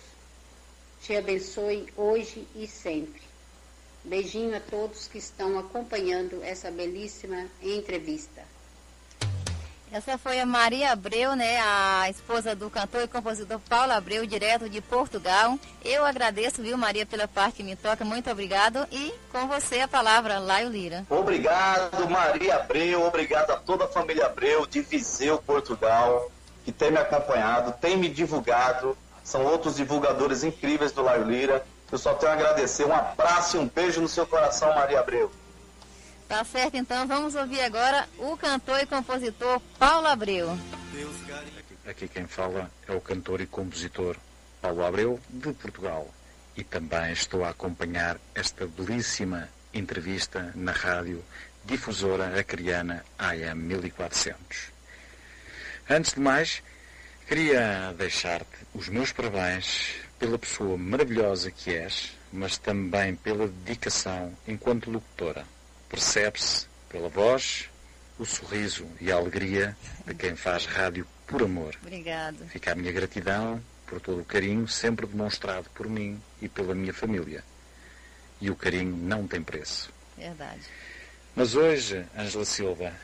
te abençoe hoje e sempre. Beijinho a todos que estão acompanhando essa belíssima entrevista. Essa foi a Maria Abreu, né, a esposa do cantor e compositor Paulo Abreu, direto de Portugal. Eu agradeço, viu, Maria, pela parte que me toca. Muito obrigado. E com você a palavra, Laio Lira. Obrigado, Maria Abreu. Obrigado a toda a família Abreu de Viseu, Portugal, que tem me acompanhado, tem me divulgado. São outros divulgadores incríveis do Laio Lira. Eu só tenho a agradecer. Um abraço e um beijo no seu coração, Maria Abreu. Tá certo, então vamos ouvir agora o cantor e compositor Paulo Abreu. Aqui, aqui quem fala é o cantor e compositor Paulo Abreu, de Portugal. E também estou a acompanhar esta belíssima entrevista na rádio difusora acriana AM 1400. Antes de mais, queria deixar-te os meus parabéns pela pessoa maravilhosa que és, mas também pela dedicação enquanto locutora percebe-se pela voz, o sorriso e a alegria de quem faz rádio por amor. Obrigado. Fica a minha gratidão por todo o carinho sempre demonstrado por mim e pela minha família. E o carinho não tem preço. Verdade. Mas hoje, Ângela Silva,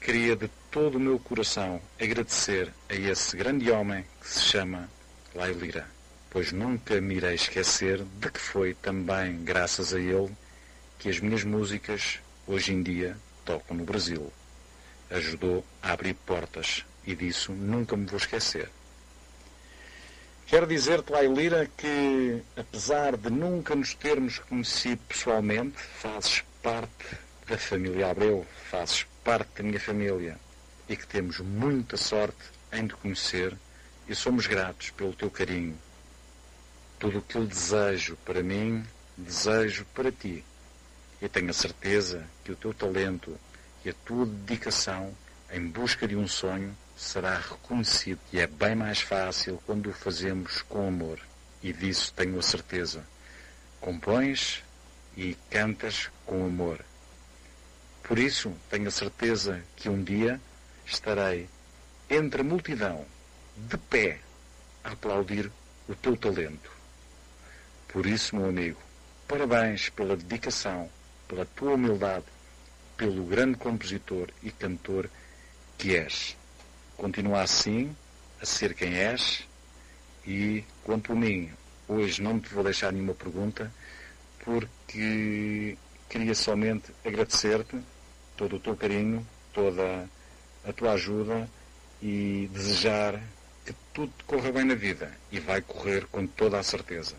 queria de todo o meu coração agradecer a esse grande homem que se chama Laio Lira, pois nunca me irei esquecer de que foi também graças a ele que as minhas músicas hoje em dia tocam no Brasil. Ajudou a abrir portas e disso nunca me vou esquecer. Quero dizer-te, Lailira, que apesar de nunca nos termos conhecido pessoalmente, fazes parte da família Abreu, fazes parte da minha família e que temos muita sorte em te conhecer e somos gratos pelo teu carinho. Tudo o que eu desejo para mim, desejo para ti. E tenho a certeza que o teu talento e a tua dedicação em busca de um sonho será reconhecido e é bem mais fácil quando o fazemos com amor. E disso tenho a certeza. Compões e cantas com amor. Por isso tenho a certeza que um dia estarei entre a multidão, de pé, a aplaudir o teu talento. Por isso, meu amigo, parabéns pela dedicação, pela tua humildade, pelo grande compositor e cantor que és. Continua assim, a ser quem és, e quanto a mim, hoje não te vou deixar nenhuma pergunta, porque queria somente agradecer-te todo o teu carinho, toda a tua ajuda e desejar que tudo corra bem na vida e vai correr com toda a certeza.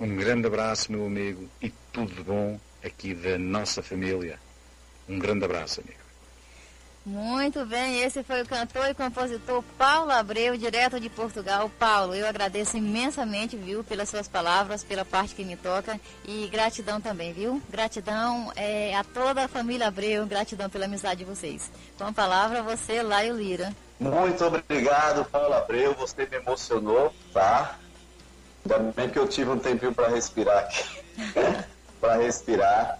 Um grande abraço, meu amigo, e tudo de bom aqui da nossa família. Um grande abraço, amigo. Muito bem, esse foi o cantor e compositor Paulo Abreu, direto de Portugal. Paulo, eu agradeço imensamente, viu, pelas suas palavras, pela parte que me toca e gratidão também, viu? Gratidão é, a toda a família Abreu, gratidão pela amizade de vocês. Com a palavra, você, Laio Lira. Muito obrigado, Paulo Abreu, você me emocionou, tá? Ainda bem que eu tive um tempinho para respirar aqui. *laughs* para respirar.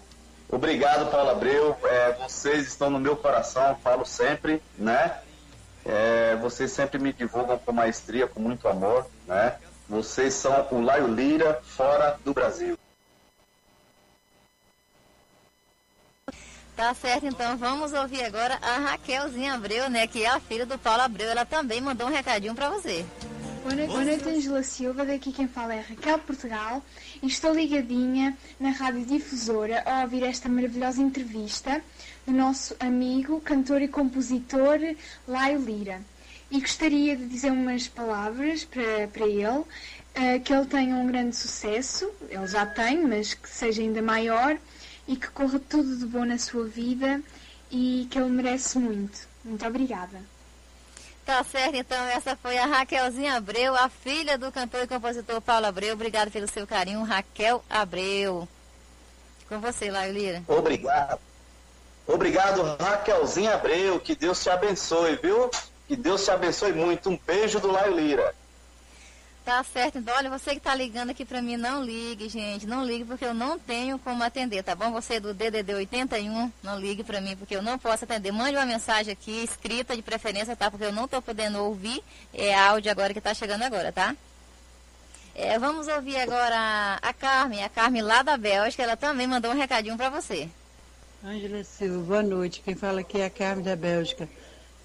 Obrigado, Paulo Abreu. É, vocês estão no meu coração, falo sempre, né? É, vocês sempre me divulgam com maestria, com muito amor, né? Vocês são o Laio Lira fora do Brasil. Tá certo, então vamos ouvir agora a Raquelzinha Abreu, né? Que é a filha do Paulo Abreu. Ela também mandou um recadinho para você. Boa noite, Angela Silva. Daqui quem fala é Raquel Portugal. E estou ligadinha na Rádio Difusora a ouvir esta maravilhosa entrevista do nosso amigo, cantor e compositor Laio Lira. E gostaria de dizer umas palavras para, para ele, uh, que ele tenha um grande sucesso, ele já tem, mas que seja ainda maior e que corra tudo de bom na sua vida e que ele merece muito. Muito obrigada. Tá certo, então essa foi a Raquelzinha Abreu, a filha do cantor e compositor Paulo Abreu. Obrigado pelo seu carinho, Raquel Abreu. Com você, Laio Lira. Obrigado. Obrigado, Raquelzinha Abreu. Que Deus te abençoe, viu? Que Deus te abençoe muito. Um beijo do Laio Lira. Tá certo, então olha, você que tá ligando aqui para mim, não ligue, gente, não ligue porque eu não tenho como atender, tá bom? Você do DDD 81, não ligue para mim porque eu não posso atender. Mande uma mensagem aqui, escrita de preferência, tá? Porque eu não tô podendo ouvir é áudio agora que tá chegando agora, tá? É, vamos ouvir agora a Carmen, a Carmen lá da Bélgica, ela também mandou um recadinho para você. Ângela Silva, boa noite. Quem fala aqui é a Carmen da Bélgica.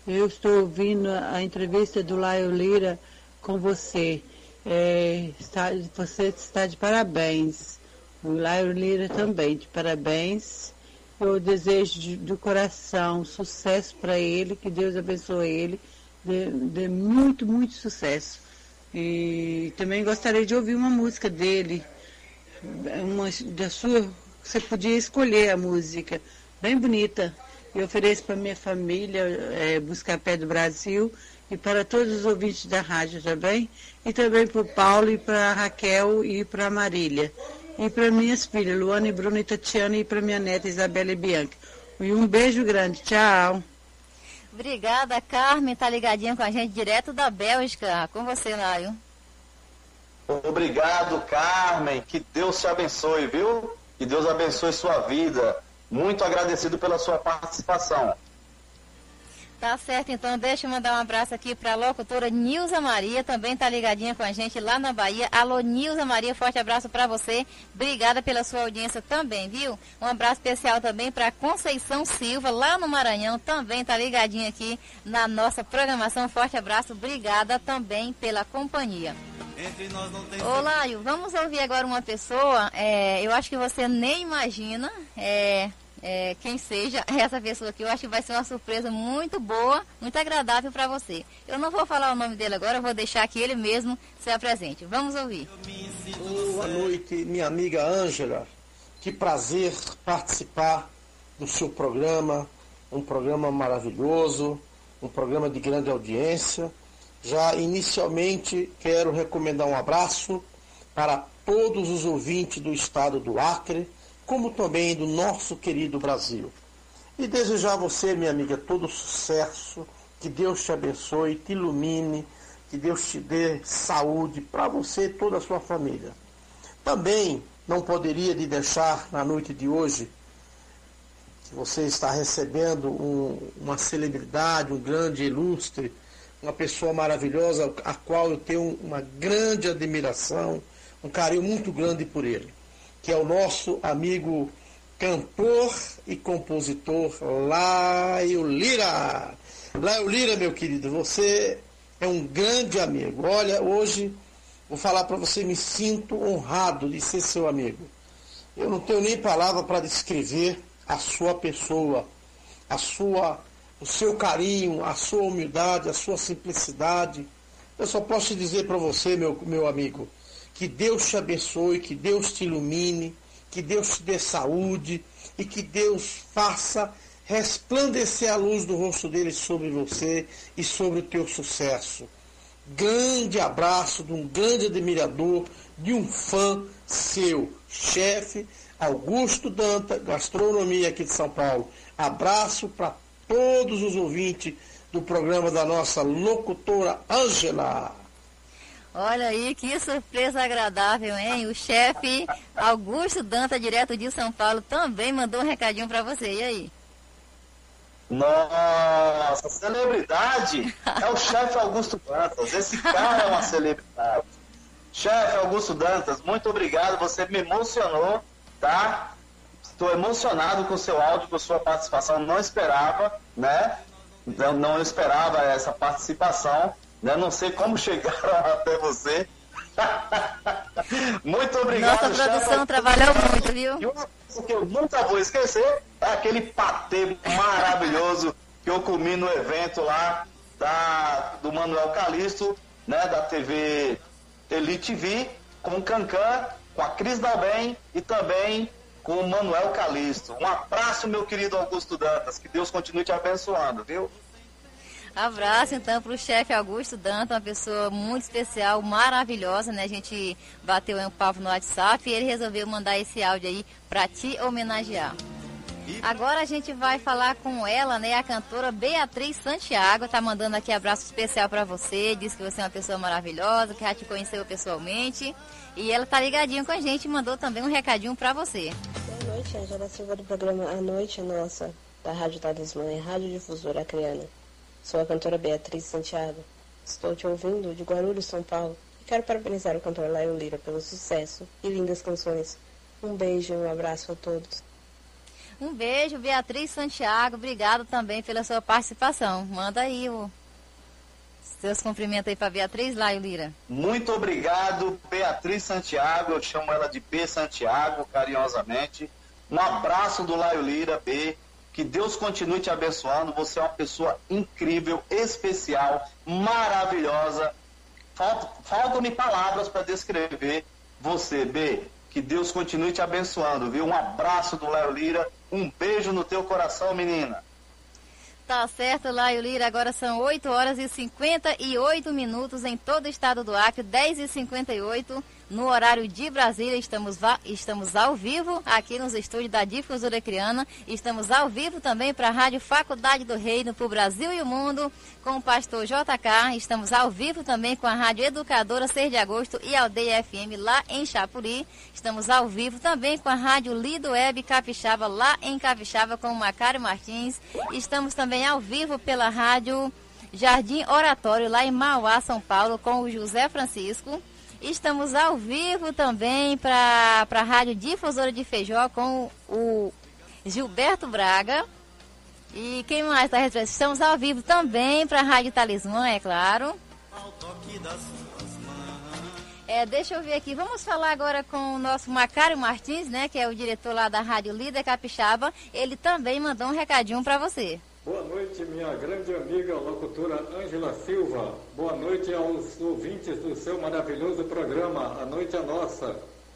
Eu estou ouvindo a entrevista do Laio Lira com você. É, está, você está de parabéns. O Lairo Lira também, de parabéns. Eu desejo de, do coração sucesso para ele, que Deus abençoe ele, dê muito, muito sucesso. E também gostaria de ouvir uma música dele, uma da sua, você podia escolher a música, bem bonita. Eu ofereço para minha família, é, Buscar Pé do Brasil, e para todos os ouvintes da rádio também, e também para o Paulo, e para a Raquel e para a Marília. E para minhas filhas, Luana e Bruna e Tatiana, e para minha neta Isabela e Bianca. E um beijo grande, tchau. Obrigada, Carmen, tá ligadinha com a gente direto da Bélgica. Com você, Laio. Obrigado, Carmen. Que Deus te abençoe, viu? Que Deus abençoe sua vida. Muito agradecido pela sua participação. Tá certo, então deixa eu mandar um abraço aqui para a locutora Nilza Maria, também tá ligadinha com a gente lá na Bahia. Alô, Nilza Maria, forte abraço para você. Obrigada pela sua audiência também, viu? Um abraço especial também para Conceição Silva, lá no Maranhão, também tá ligadinha aqui na nossa programação. Forte abraço, obrigada também pela companhia. Ô Laio, vamos ouvir agora uma pessoa, é, eu acho que você nem imagina, é, é, quem seja *laughs* essa pessoa aqui. Eu acho que vai ser uma surpresa muito boa, muito agradável para você. Eu não vou falar o nome dele agora, eu vou deixar que ele mesmo se apresente. Vamos ouvir. Boa noite, minha amiga Ângela. Que prazer participar do seu programa, um programa maravilhoso, um programa de grande audiência. Já inicialmente quero recomendar um abraço para todos os ouvintes do estado do Acre, como também do nosso querido Brasil. E desejar a você, minha amiga, todo sucesso, que Deus te abençoe, te ilumine, que Deus te dê saúde para você e toda a sua família. Também não poderia de deixar na noite de hoje que você está recebendo um, uma celebridade, um grande ilustre, uma pessoa maravilhosa, a qual eu tenho uma grande admiração, um carinho muito grande por ele que é o nosso amigo cantor e compositor Laio Lira. Laio Lira, meu querido, você é um grande amigo. Olha, hoje vou falar para você, me sinto honrado de ser seu amigo. Eu não tenho nem palavra para descrever a sua pessoa, a sua, o seu carinho, a sua humildade, a sua simplicidade. Eu só posso dizer para você, meu, meu amigo, que Deus te abençoe, que Deus te ilumine, que Deus te dê saúde e que Deus faça resplandecer a luz do rosto dele sobre você e sobre o teu sucesso. Grande abraço de um grande admirador, de um fã seu, chefe Augusto Danta, Gastronomia aqui de São Paulo. Abraço para todos os ouvintes do programa da nossa locutora Ângela. Olha aí, que surpresa agradável, hein? O chefe Augusto Danta, direto de São Paulo, também mandou um recadinho para você. E aí? Nossa, celebridade é o chefe Augusto Dantas. Esse cara é uma celebridade. Chefe Augusto Dantas, muito obrigado. Você me emocionou, tá? Estou emocionado com o seu áudio, com sua participação. Não esperava, né? Não, não esperava essa participação. Não sei como chegaram até você. *laughs* muito obrigado, Nossa produção trabalhou muito, viu? E uma coisa que eu nunca vou esquecer é aquele patê maravilhoso que eu comi no evento lá da, do Manuel Calisto, né, da TV Elite TV, com o Cancan, com a Cris Dalben e também com o Manuel Calisto. Um abraço, meu querido Augusto Dantas, que Deus continue te abençoando, viu? Abraço então para o chefe Augusto Dantas, uma pessoa muito especial, maravilhosa, né? A gente bateu um papo no WhatsApp e ele resolveu mandar esse áudio aí para te homenagear. Agora a gente vai falar com ela, né? A cantora Beatriz Santiago tá mandando aqui abraço especial para você. Diz que você é uma pessoa maravilhosa, que já te conheceu pessoalmente. E ela tá ligadinha com a gente e mandou também um recadinho para você. Boa noite, Angela Silva do programa A Noite Nossa, da Rádio Talismã e Rádio Difusora Acreana. Sou a cantora Beatriz Santiago. Estou te ouvindo de Guarulhos, São Paulo. E quero parabenizar o cantor Laio Lira pelo sucesso e lindas canções. Um beijo e um abraço a todos. Um beijo, Beatriz Santiago. Obrigado também pela sua participação. Manda aí o seus cumprimentos aí para Beatriz Laio Lira. Muito obrigado, Beatriz Santiago. Eu chamo ela de B Santiago, carinhosamente. Um abraço do Laio Lira, B. Que Deus continue te abençoando. Você é uma pessoa incrível, especial, maravilhosa. Faltam-me palavras para descrever você, B. Que Deus continue te abençoando, viu? Um abraço do Léo Lira. Um beijo no teu coração, menina. Tá certo, Laio Lira. Agora são 8 horas e 58 minutos em todo o estado do Acre, 10 e 58 no horário de Brasília. Estamos, estamos ao vivo aqui nos estúdios da Difusora Criana. Estamos ao vivo também para a Rádio Faculdade do Reino, para o Brasil e o Mundo, com o pastor JK. Estamos ao vivo também com a Rádio Educadora 6 de Agosto e Aldeia FM lá em Chapuri. Estamos ao vivo também com a Rádio Lido Web Capixaba lá em Capixaba com o Macário Martins. Estamos também ao vivo pela Rádio Jardim Oratório lá em Mauá, São Paulo, com o José Francisco. Estamos ao vivo também para a Rádio Difusora de Feijó com o Gilberto Braga. E quem mais está recebendo? Estamos ao vivo também para a Rádio Talismã, é claro. É, deixa eu ver aqui. Vamos falar agora com o nosso Macário Martins, né? Que é o diretor lá da Rádio Líder Capixaba. Ele também mandou um recadinho para você. Boa noite, minha grande amiga locutora Ângela Silva. Boa noite aos ouvintes do seu maravilhoso programa A Noite é Nossa.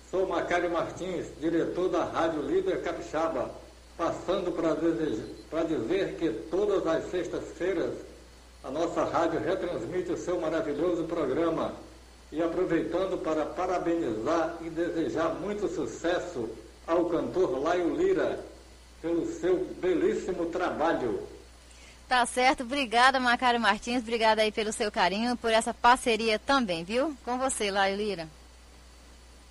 Sou Macário Martins, diretor da Rádio Líder Capixaba, passando para dizer que todas as sextas-feiras a nossa rádio retransmite o seu maravilhoso programa e aproveitando para parabenizar e desejar muito sucesso ao cantor Laio Lira pelo seu belíssimo trabalho. Tá certo, obrigada Macário Martins, obrigada aí pelo seu carinho, por essa parceria também, viu? Com você, Laio Lira.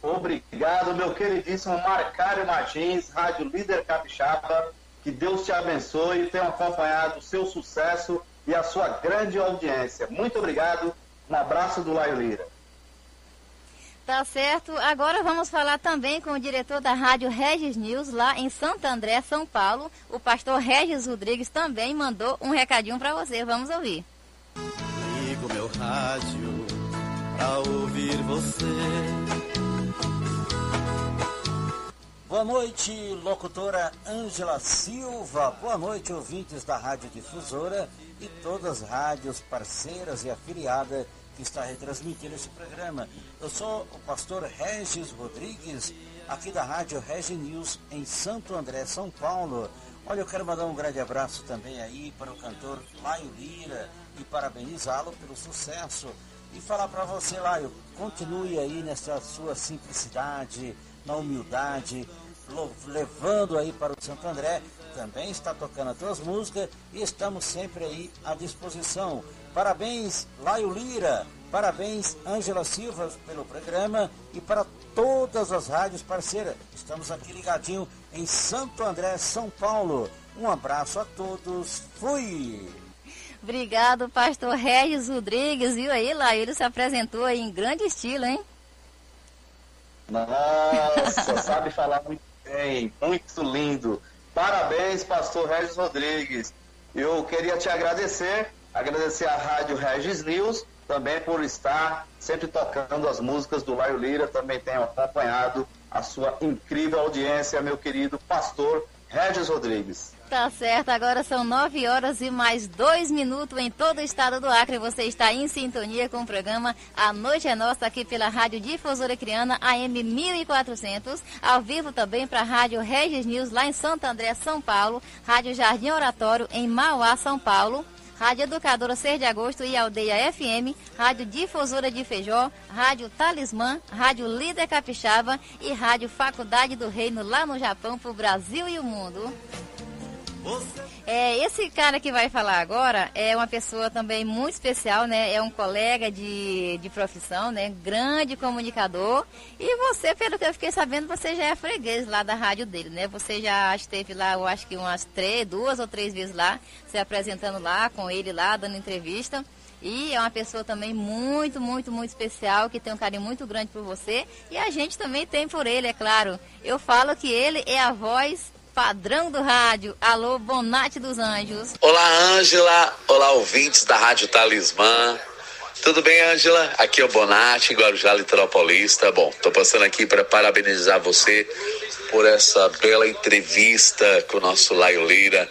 Obrigado, meu queridíssimo Marcário Martins, Rádio Líder Capixaba. Que Deus te abençoe tenha acompanhado o seu sucesso e a sua grande audiência. Muito obrigado. Um abraço do Laio Lira. Tá certo. Agora vamos falar também com o diretor da Rádio Regis News, lá em Santo André, São Paulo. O pastor Regis Rodrigues também mandou um recadinho para você. Vamos ouvir. Ligo meu rádio pra ouvir você. Boa noite, locutora Ângela Silva. Boa noite, ouvintes da Rádio Difusora e todas as rádios parceiras e afiliadas que está retransmitindo esse programa. Eu sou o pastor Regis Rodrigues, aqui da Rádio Regi News, em Santo André, São Paulo. Olha, eu quero mandar um grande abraço também aí para o cantor Laio Lira e parabenizá-lo pelo sucesso. E falar para você, Laio, continue aí nessa sua simplicidade, na humildade, levando aí para o Santo André. Também está tocando as tuas músicas e estamos sempre aí à disposição. Parabéns, Laio Lira. Parabéns, Ângela Silva, pelo programa e para todas as rádios parceiras. Estamos aqui ligadinho em Santo André, São Paulo. Um abraço a todos. Fui! Obrigado, pastor Regis Rodrigues. Viu aí, lá ele se apresentou aí em grande estilo, hein? Nossa, *laughs* sabe falar muito bem, muito lindo. Parabéns, pastor Regis Rodrigues. Eu queria te agradecer Agradecer à Rádio Regis News também por estar sempre tocando as músicas do Laio Lira. Também tenho acompanhado a sua incrível audiência, meu querido pastor Regis Rodrigues. Tá certo, agora são nove horas e mais dois minutos em todo o estado do Acre. Você está em sintonia com o programa A Noite é Nossa aqui pela Rádio Difusora Criana AM 1400, ao vivo também para a Rádio Regis News lá em Santo André, São Paulo, Rádio Jardim Oratório em Mauá, São Paulo. Rádio Educadora 6 de Agosto e Aldeia FM, Rádio Difusora de Feijó, Rádio Talismã, Rádio Líder Capixaba e Rádio Faculdade do Reino lá no Japão para o Brasil e o mundo. É, esse cara que vai falar agora é uma pessoa também muito especial, né? É um colega de, de profissão, né? Grande comunicador. E você, pelo que eu fiquei sabendo, você já é freguês lá da rádio dele, né? Você já esteve lá, eu acho que umas três, duas ou três vezes lá, se apresentando lá com ele lá, dando entrevista. E é uma pessoa também muito, muito, muito especial, que tem um carinho muito grande por você. E a gente também tem por ele, é claro. Eu falo que ele é a voz padrão do rádio. Alô, Bonate dos Anjos. Olá, Ângela. Olá, ouvintes da Rádio Talismã. Tudo bem, Ângela? Aqui é o Bonatti, Guarujá Litoral Paulista. Bom, tô passando aqui para parabenizar você por essa bela entrevista com o nosso Laio Lira,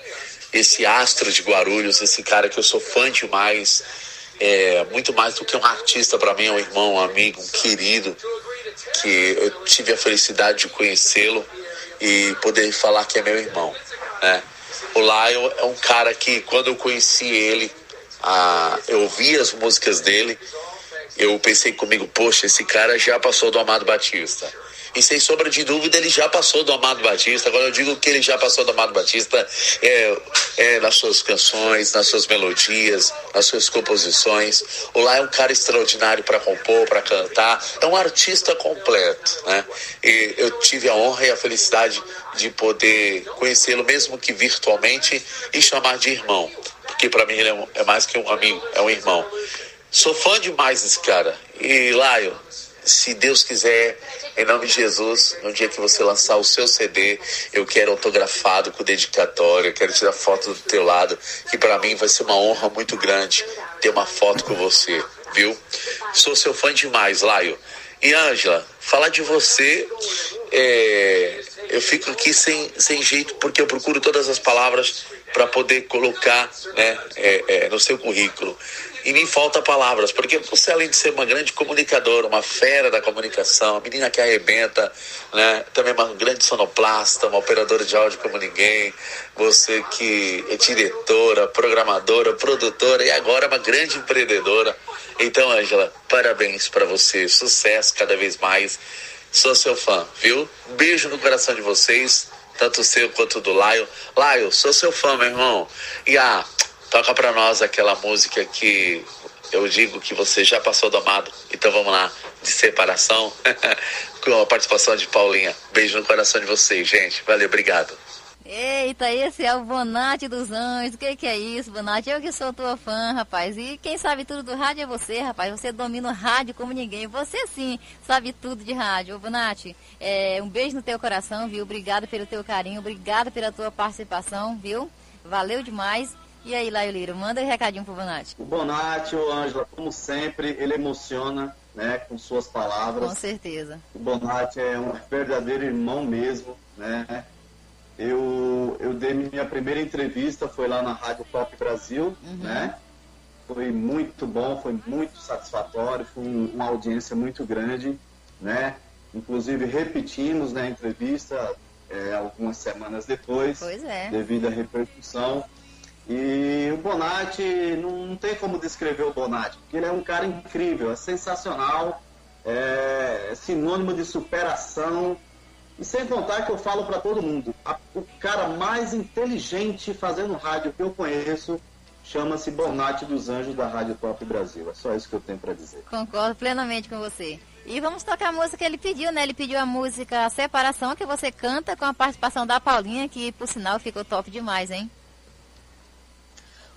esse astro de Guarulhos, esse cara que eu sou fã demais, é muito mais do que um artista para mim, é um irmão, um amigo, um querido, que eu tive a felicidade de conhecê-lo e poder falar que é meu irmão. Né? O Lion é um cara que, quando eu conheci ele, ah, eu ouvi as músicas dele, eu pensei comigo, poxa, esse cara já passou do Amado Batista. E sem sombra de dúvida, ele já passou do Amado Batista. Agora eu digo que ele já passou do Amado Batista é, é, nas suas canções, nas suas melodias, nas suas composições. O Lá é um cara extraordinário para compor, para cantar. É um artista completo, né? E eu tive a honra e a felicidade de poder conhecê-lo, mesmo que virtualmente, e chamar de irmão. Porque para mim ele é, um, é mais que um amigo, é um irmão. Sou fã demais desse cara. E Laio, se Deus quiser, em nome de Jesus, no dia que você lançar o seu CD, eu quero autografado com dedicatória, eu quero tirar foto do teu lado, que para mim vai ser uma honra muito grande ter uma foto com você, viu? Sou seu fã demais, Laio. E Ângela, falar de você, é, eu fico aqui sem, sem jeito porque eu procuro todas as palavras para poder colocar né, é, é, no seu currículo. E me falta palavras, porque você, além de ser uma grande comunicadora, uma fera da comunicação, uma menina que arrebenta, né, também uma grande sonoplasta, uma operadora de áudio como ninguém, você que é diretora, programadora, produtora e agora é uma grande empreendedora. Então, Ângela, parabéns para você, sucesso cada vez mais. Sou seu fã, viu? Beijo no coração de vocês, tanto seu quanto do Laio. Laio, sou seu fã, meu irmão. E ah, toca pra nós aquela música que eu digo que você já passou do amado. Então vamos lá, de separação, *laughs* com a participação de Paulinha. Beijo no coração de vocês, gente. Valeu, obrigado. Eita, esse é o Bonatti dos Anjos. O que, que é isso, Bonatti? Eu que sou tua fã, rapaz. E quem sabe tudo do rádio é você, rapaz. Você domina o rádio como ninguém. Você sim sabe tudo de rádio. Ô, Bonatti, é, um beijo no teu coração, viu? Obrigado pelo teu carinho, obrigado pela tua participação, viu? Valeu demais. E aí, Laio Lira, manda um recadinho pro Bonatti. O Bonatti, o Ângela, como sempre, ele emociona né, com suas palavras. Com certeza. O Bonatti é um verdadeiro irmão mesmo, né? Eu, eu dei minha primeira entrevista, foi lá na Rádio Top Brasil, Uhum. né? Foi muito bom, foi muito satisfatório, foi um- uma audiência muito grande, né? Inclusive repetimos né, a entrevista é, algumas semanas depois, Pois é. devido à repercussão. E o Bonatti, não, tem como descrever o Bonatti, porque ele é um cara incrível, é sensacional, é sinônimo de superação. E sem contar que eu falo para todo mundo, a- o cara mais inteligente fazendo rádio que eu conheço chama-se Bonatti dos Anjos da Rádio Top Brasil. É só isso que eu tenho para dizer. Concordo plenamente com você. E vamos tocar a música que ele pediu, né? Ele pediu a música Separação, que você canta com a participação da Paulinha, que por sinal ficou top demais, hein?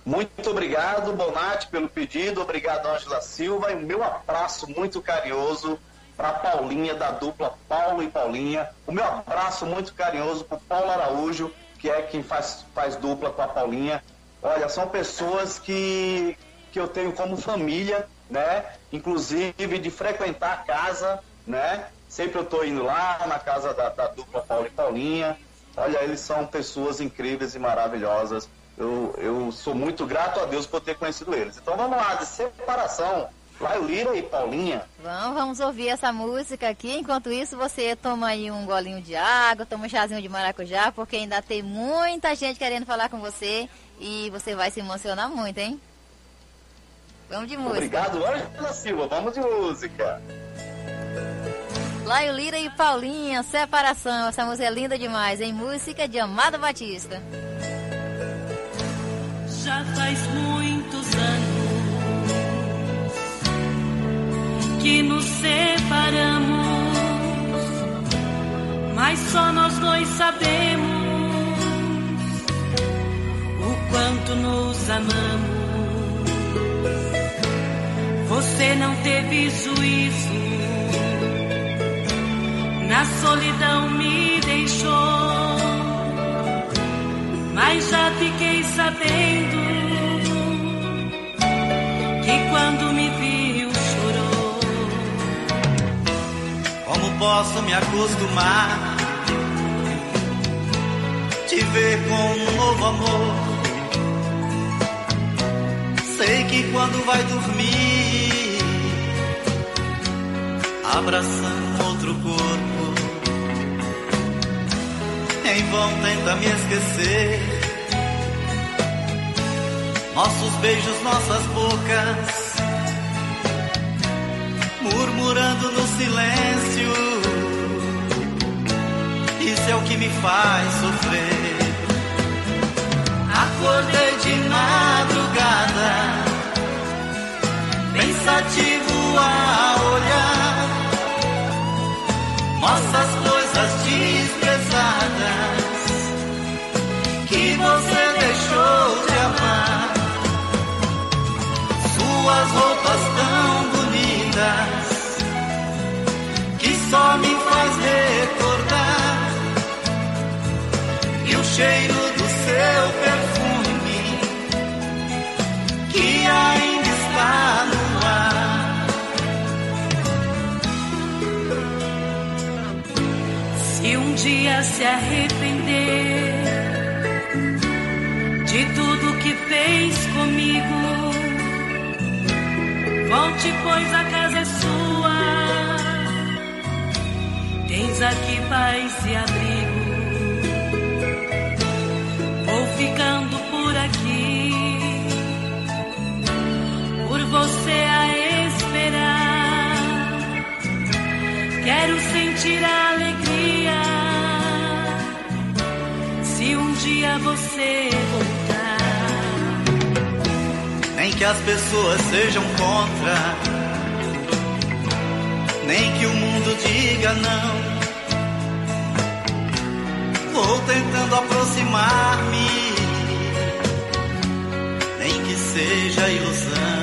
Muito obrigado, Bonatti, pelo pedido. Obrigado, Ângela Silva. E o meu abraço muito carinhoso para Paulinha, da dupla Paulo e Paulinha. O meu abraço muito carinhoso para Paulo Araújo, que é quem faz, faz dupla com a Paulinha. Olha, são pessoas que, que eu tenho como família, né? Inclusive de frequentar a casa, né? Sempre eu estou indo lá na casa da, da dupla Paulo e Paulinha. Olha, eles são pessoas incríveis e maravilhosas. Eu, eu sou muito grato a Deus por ter conhecido eles. Então vamos lá, de separação. Laio Lira e Paulinha. Vamos, vamos ouvir essa música aqui. Enquanto isso, você toma aí um golinho de água, toma um chazinho de maracujá, porque ainda tem muita gente querendo falar com você e você vai se emocionar muito, hein? Vamos de música. Obrigado, Ângela Silva. Vamos de música. Laio Lira e Paulinha, Separação. Essa música é linda demais, hein? Música de Amado Batista. Já faz muitos anos que nos separamos, mas só nós dois sabemos o quanto nos amamos. Você não teve juízo, na solidão me deixou mas já fiquei sabendo que quando me viu chorou. Como posso me acostumar? Te ver com um novo amor. Sei que quando vai dormir, abraçando outro corpo, em vão tenta me esquecer. Nossos beijos, nossas bocas, murmurando no silêncio. Isso é o que me faz sofrer. Acordei de madrugada, pensativo a olhar nossas coisas você deixou de amar. Suas roupas tão bonitas que só me faz recordar. E o cheiro do seu perfume que ainda está no ar. Se um dia se arrepender de tudo que fez comigo. Volte, pois a casa é sua. Tens aqui paz e abrigo. Vou ficando por aqui, por você a esperar. Quero sentir a alegria se um dia você voltar. Que as pessoas sejam contra, nem que o mundo diga não. Vou tentando aproximar-me, nem que seja ilusão.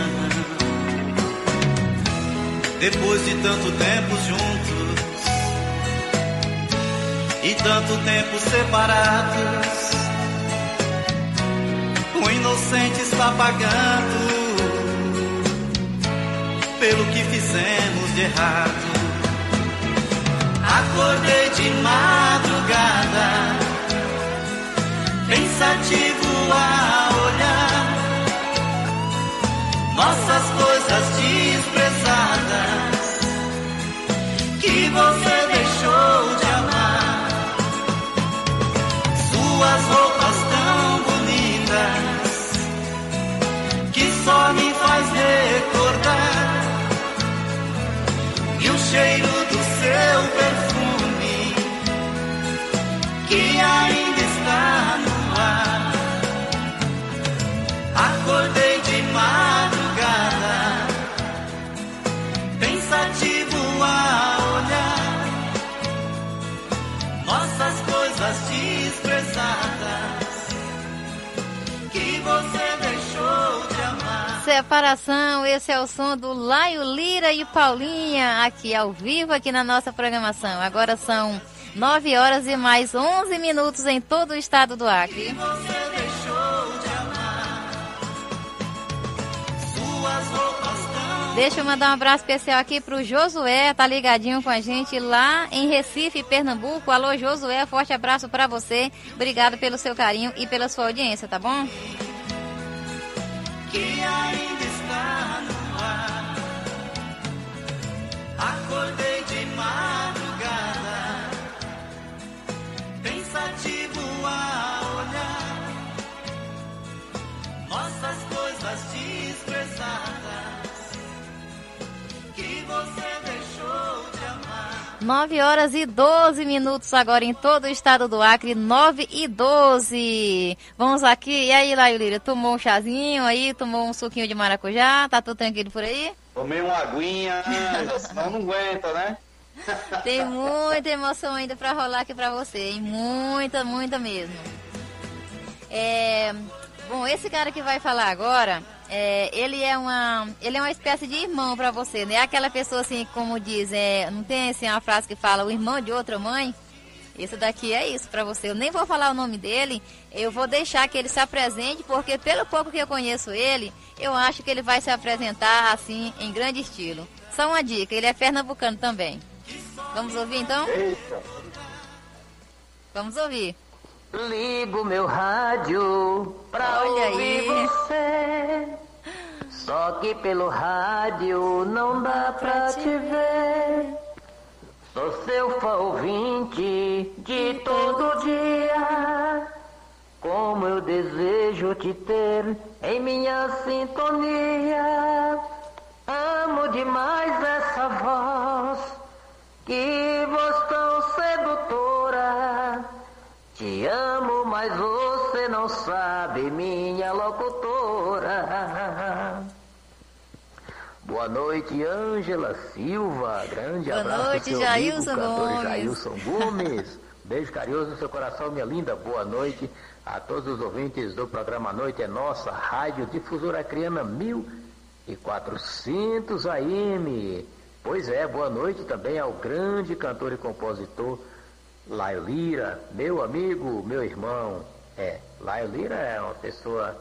Depois de tanto tempo juntos e tanto tempo separados, o inocente está pagando pelo que fizemos de errado. Acordei de madrugada, pensativo a olhar nossas coisas desprezadas me faz recordar amar. Separação, esse é o som do Laio Lira e Paulinha, aqui ao vivo, aqui na nossa programação. Agora são 9 horas e mais 11 minutos em todo o estado do Acre. Deixa eu mandar um abraço especial aqui pro Josué, tá ligadinho com a gente lá em Recife, Pernambuco. Alô, Josué, forte abraço para você. Obrigado pelo seu carinho e pela sua audiência, tá bom? Que ainda está no ar. Acordei de madrugada, pensativo a olhar nossas coisas desprezadas que você. 9 horas e 12 minutos agora em todo o estado do Acre, 9 e 12. Vamos aqui, e aí, Laio Lira, tomou um chazinho aí, tomou um suquinho de maracujá, tá tudo tranquilo por aí? Tomei uma aguinha, *laughs* senão não aguenta, né? Tem muita emoção ainda pra rolar aqui pra você, hein? Muita, muita mesmo. É, bom, esse cara que vai falar agora, é, ele é uma, ele é uma espécie de irmão pra você, né? Aquela pessoa assim, como diz, é, não tem assim uma frase que fala o irmão de outra mãe? Esse daqui é isso pra você. Eu nem vou falar o nome dele, eu vou deixar que ele se apresente, porque pelo pouco que eu conheço ele, eu acho que ele vai se apresentar assim em grande estilo. Só uma dica, ele é pernambucano também. Vamos ouvir então? Vamos ouvir. Ligo meu rádio pra Olha ouvir aí. você. Só que pelo rádio não dá pra te ver. Sou seu fã ouvinte de todo dia. Como eu desejo te ter em minha sintonia. Amo demais essa voz, que voz tão sedutora. Te amo, mas você não sabe, minha locutora. Boa noite, Ângela Silva. Grande Boa abraço, noite, seu Jailson Gomes. Jailson Gomes. *laughs* Beijo carinhoso no seu coração, minha linda. Boa noite a todos os ouvintes do programa Noite é Nossa, Rádio Difusora Acreana 1400 AM. Pois é, boa noite também ao grande cantor e compositor Laio Lira, meu amigo, meu irmão. É, Laio Lira é uma pessoa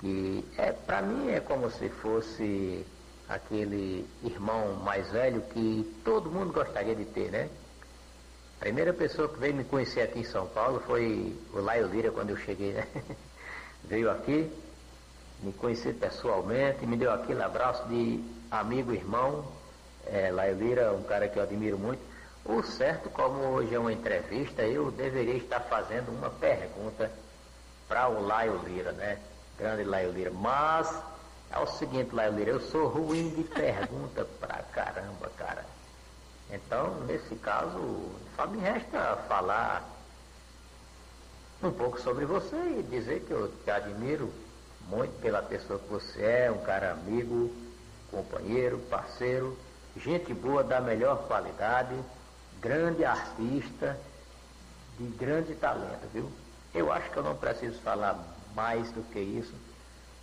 que, é, para mim, é como se fosse aquele irmão mais velho que todo mundo gostaria de ter, né? primeira pessoa que veio me conhecer aqui em São Paulo foi o Laio Lira quando eu cheguei, né? *laughs* veio aqui, me conhecer pessoalmente, me deu aquele abraço de amigo, irmão, é, Laio Lira, um cara que eu admiro muito. O certo, como hoje é uma entrevista, eu deveria estar fazendo uma pergunta para o Laio Lira, né? Grande Laio Lira. Mas é o seguinte, Laio Lira, eu sou ruim de pergunta *laughs* pra caramba, cara. Então, nesse caso, só me resta falar um pouco sobre você e dizer que eu te admiro muito pela pessoa que você é, um cara amigo, companheiro, parceiro, gente boa da melhor qualidade, grande artista, de grande talento, viu? Eu acho que eu não preciso falar mais do que isso,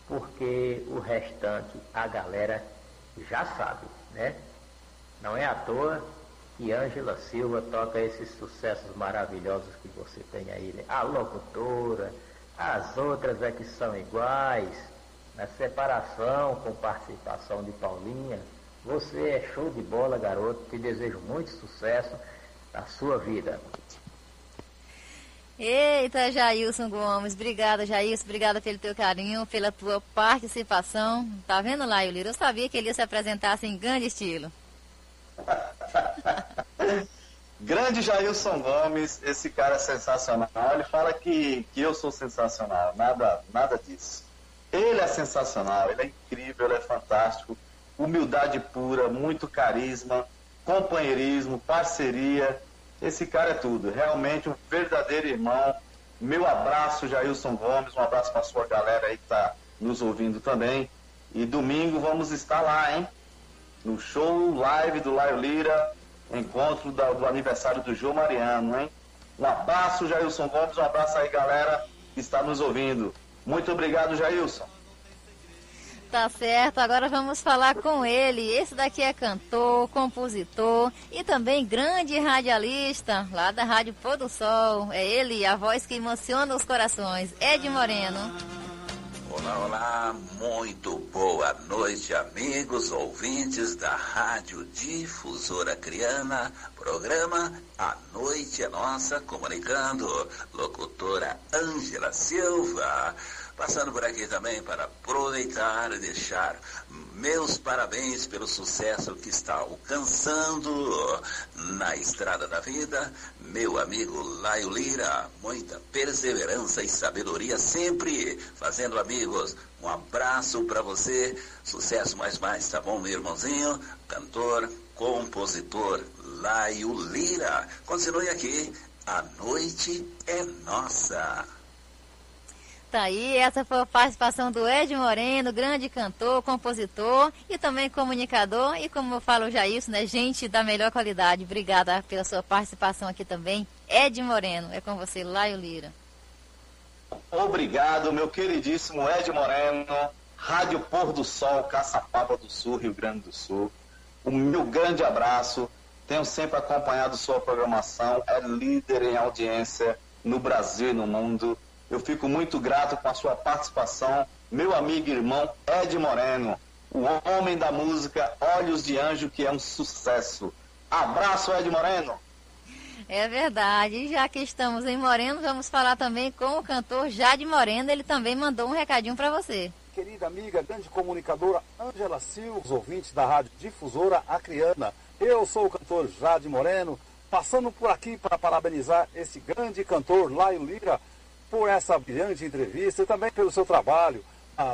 porque o restante a galera já sabe, né? Não é à toa que Ângela Silva toca esses sucessos maravilhosos que você tem aí, né? A locutora, as outras é que são iguais, na separação com participação de Paulinha. Você é show de bola, garoto. Te desejo muito sucesso na sua vida. Eita, Jailson Gomes, obrigada, Jailson, obrigada pelo teu carinho, pela tua participação. Tá vendo lá, Lira? Eu sabia que ele ia se apresentar assim, em grande estilo. *laughs* grande Jailson Gomes, esse cara é sensacional. Ele fala que, que eu sou sensacional, nada, nada disso. Ele é sensacional, ele é incrível, ele é fantástico. Humildade pura, muito carisma, companheirismo, parceria esse cara é tudo, realmente um verdadeiro irmão. Meu abraço, Jailson Gomes, um abraço para sua galera aí que está nos ouvindo também. E domingo vamos estar lá, hein? No show live do Laio Lira, encontro da, do aniversário do João Mariano, hein? Um abraço, Jailson Gomes, um abraço aí, galera que está nos ouvindo. Muito obrigado, Jailson. Tá certo, agora vamos falar com ele. Esse daqui é cantor, compositor e também grande radialista lá da Rádio Pôr do Sol. É ele, a voz que emociona os corações, Ed Moreno. Olá, olá, muito boa noite, amigos ouvintes da Rádio Difusora Criana, programa A Noite é Nossa, comunicando, locutora Ângela Silva. Passando por aqui também para aproveitar e deixar meus parabéns pelo sucesso que está alcançando na estrada da vida. Meu amigo Laio Lira, muita perseverança e sabedoria sempre fazendo amigos. Um abraço para você, sucesso mais mais, tá bom, meu irmãozinho? Cantor, compositor Laio Lira. Continue aqui, a noite é nossa. Tá aí, essa foi a participação do Ed Moreno, grande cantor, compositor e também comunicador. E como eu falo já isso, né? Gente da melhor qualidade. Obrigada pela sua participação aqui também. Ed Moreno, é com você, Laio Lira. Obrigado, meu queridíssimo Ed Moreno, Rádio Pôr do Sol, Caçapava do Sul, Rio Grande do Sul. O meu grande abraço. Tenho sempre acompanhado sua programação. É líder em audiência no Brasil e no mundo eu fico muito grato com a sua participação, meu amigo e irmão Ed Moreno, o homem da música Olhos de Anjo, que é um sucesso. Abraço, Ed Moreno. É verdade. E já que estamos em Moreno, vamos falar também com o cantor Jade Moreno. Ele também mandou um recadinho para você. Querida amiga, grande comunicadora Ângela Silva, os ouvintes da Rádio Difusora Acriana. Eu sou o cantor Jade Moreno, passando por aqui para parabenizar esse grande cantor Laio Lira, por essa brilhante entrevista e também pelo seu trabalho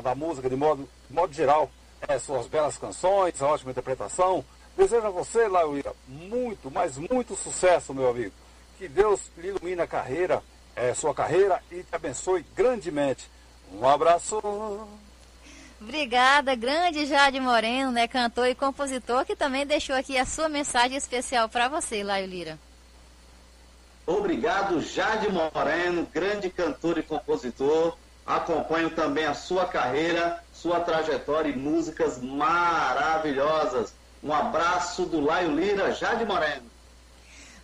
da música de modo, de modo geral, é, suas belas canções, a ótima interpretação. Desejo a você, Lauíra, muito, mas muito sucesso, meu amigo. Que Deus lhe ilumine a carreira, é, sua carreira e te abençoe grandemente. Um abraço. Obrigada, grande Jade Moreno, né, cantor e compositor, que também deixou aqui a sua mensagem especial para você, Laio Lira. Obrigado, Jade Moreno, grande cantor e compositor. Acompanho também a sua carreira, sua trajetória e músicas maravilhosas. Um abraço do Laio Lira, Jade Moreno.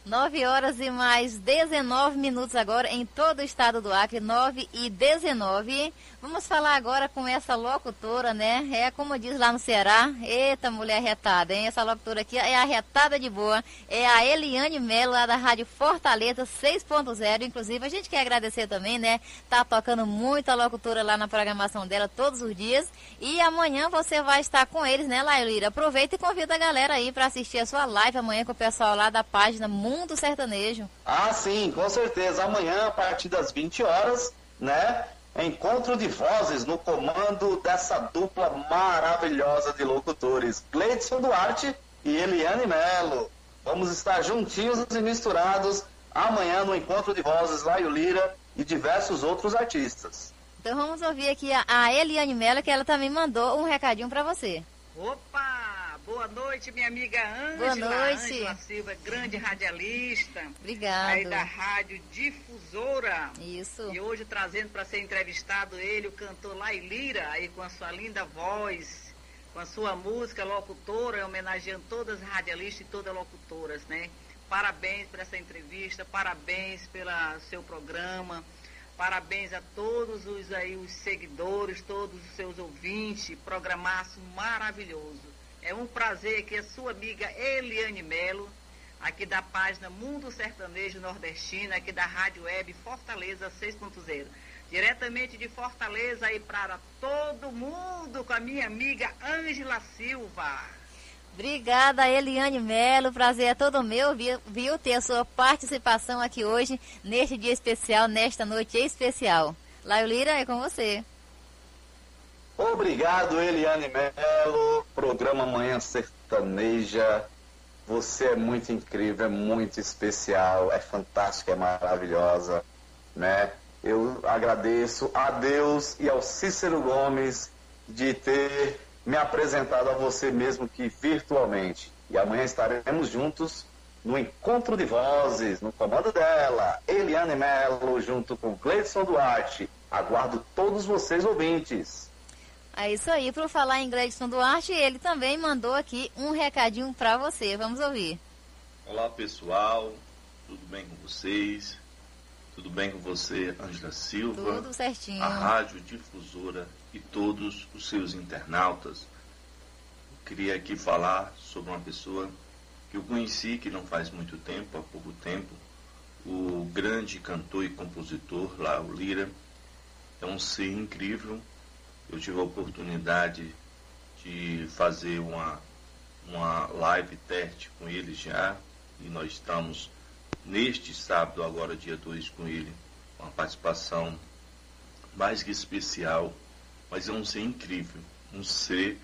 9 horas e mais 19 minutos agora em todo o estado do Acre, 9 e 19. Vamos falar agora com essa locutora, né? É como diz lá no Ceará, eita mulher retada, hein? Essa locutora aqui é a retada de boa, é a Eliane Melo, lá da Rádio Fortaleza 6.0. Inclusive, a gente quer agradecer também, né? Tá tocando muito a locutora lá na programação dela todos os dias. E amanhã você vai estar com eles, né, Lailira? Aproveita e convida a galera aí para assistir a sua live amanhã com o pessoal lá da página Mundo Sertanejo. Ah, sim, com certeza. Amanhã, a partir das 20 horas, né? Encontro de vozes no comando dessa dupla maravilhosa de locutores, Gleidson Duarte e Eliane Melo. Vamos estar juntinhos e misturados amanhã no Encontro de Vozes Laio Lira e diversos outros artistas. Então vamos ouvir aqui a, a Eliane Melo, que ela também mandou um recadinho para você. Opa! Boa noite, minha amiga Ângela. Boa noite. Ângela Silva, grande radialista. Obrigada. Aí da Rádio Difusora. Isso. E hoje trazendo para ser entrevistado ele, o cantor Lailira, aí com a sua linda voz, com a sua música locutora, homenageando todas as radialistas e todas locutoras, né? Parabéns por essa entrevista, parabéns pelo seu programa. Parabéns a todos os aí os seguidores, todos os seus ouvintes, programaço maravilhoso. É um prazer aqui a sua amiga Eliane Melo, aqui da página Mundo Sertanejo Nordestino, aqui da Rádio Web Fortaleza 6.0. Diretamente de Fortaleza aí para todo mundo com a minha amiga Ângela Silva. Obrigada, Eliane Melo. Prazer é todo meu, viu, ter a sua participação aqui hoje, neste dia especial, nesta noite especial. Laio Lira, é com você. Obrigado, Eliane Melo. Programa Manhã Sertaneja. Você é muito incrível, é muito especial, é fantástica, é maravilhosa, né? Eu agradeço a Deus e ao Cícero Gomes de ter me apresentado a você mesmo que virtualmente. E amanhã estaremos juntos no encontro de vozes, no comando dela, Eliane Melo, junto com Gleison Duarte. Aguardo todos vocês ouvintes. É isso aí, para falar em Gleison Duarte, ele também mandou aqui um recadinho para você. Vamos ouvir. Olá pessoal, tudo bem com vocês? Tudo bem com você, Ângela Silva? Tudo certinho. A Rádio Difusora e todos os seus internautas. Eu queria aqui falar sobre uma pessoa que eu conheci que não faz muito tempo, há pouco tempo, o grande cantor e compositor Lau Lira. É um ser incrível. Eu tive a oportunidade de fazer uma, uma live teste com ele já, e nós estamos neste sábado, agora dia 2, com ele, uma participação mais que especial, mas é um ser incrível, um ser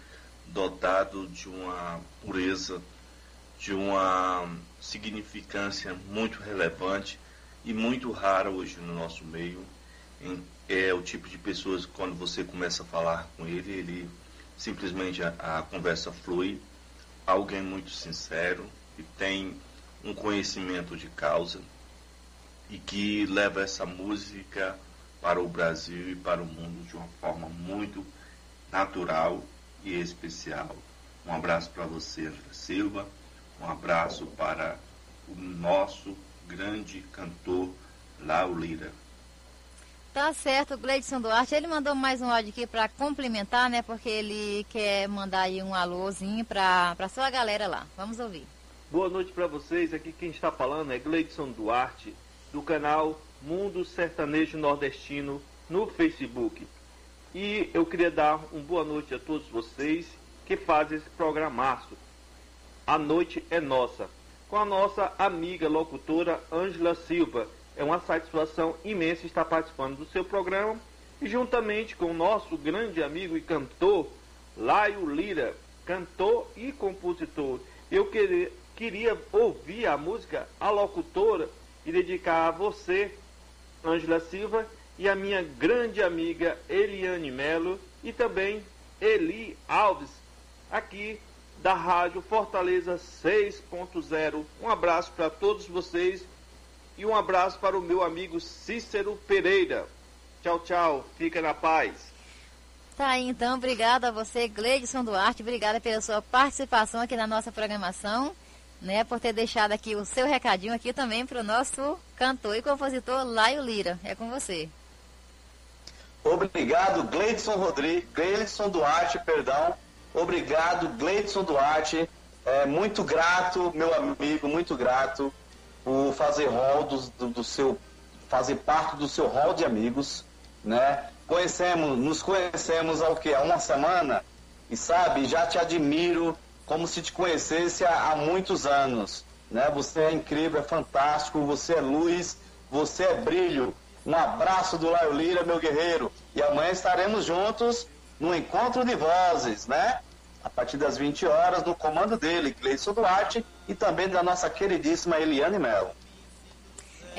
dotado de uma pureza, de uma significância muito relevante e muito rara hoje no nosso meio. É o tipo de pessoas que quando você começa a falar com ele, ele simplesmente a, a conversa flui. Alguém muito sincero e tem um conhecimento de causa e que leva essa música para o Brasil e para o mundo de uma forma muito natural e especial. Um abraço para você, Angela Silva. Um abraço para o nosso grande cantor Lau Lira. Tá certo, Gleidson Duarte. Ele mandou mais um áudio aqui para complementar, né? Porque ele quer mandar aí um alôzinho para sua galera lá. Vamos ouvir. Boa noite para vocês. Aqui quem está falando é Gleidson Duarte, do canal Mundo Sertanejo Nordestino no Facebook. E eu queria dar uma boa noite a todos vocês que fazem esse programaço. A noite é nossa. Com a nossa amiga locutora Ângela Silva. É uma satisfação imensa estar participando do seu programa e juntamente com o nosso grande amigo e cantor Laio Lira, cantor e compositor. Eu queria, queria ouvir a música A Locutora e dedicar a você, Ângela Silva, e a minha grande amiga Eliane Melo e também Eli Alves, aqui da Rádio Fortaleza 6.0. Um abraço para todos vocês e um abraço para o meu amigo Cícero Pereira. Tchau, tchau. Fica na paz. Tá aí, então. Obrigada a você, Gleidson Duarte. Obrigada pela sua participação aqui na nossa programação. né, por ter deixado aqui o seu recadinho aqui também para o nosso cantor e compositor Laio Lira. É com você. Obrigado, Gleidson Rodrigues, Gleidson Duarte, perdão. Obrigado, Gleidson Duarte. É, muito grato, meu amigo, muito grato por fazer rol do, do, do seu, fazer parte do seu rol de amigos, né? Conhecemos, nos conhecemos há o quê? Há uma semana e sabe, já te admiro como se te conhecesse há, há muitos anos, né? Você é incrível, é fantástico, você é luz, você é brilho. Um abraço do Laio Lira, meu guerreiro. E amanhã estaremos juntos no encontro de vozes, né? A partir das 20 horas, no comando dele, Gleison Duarte, e também da nossa queridíssima Eliane Melo.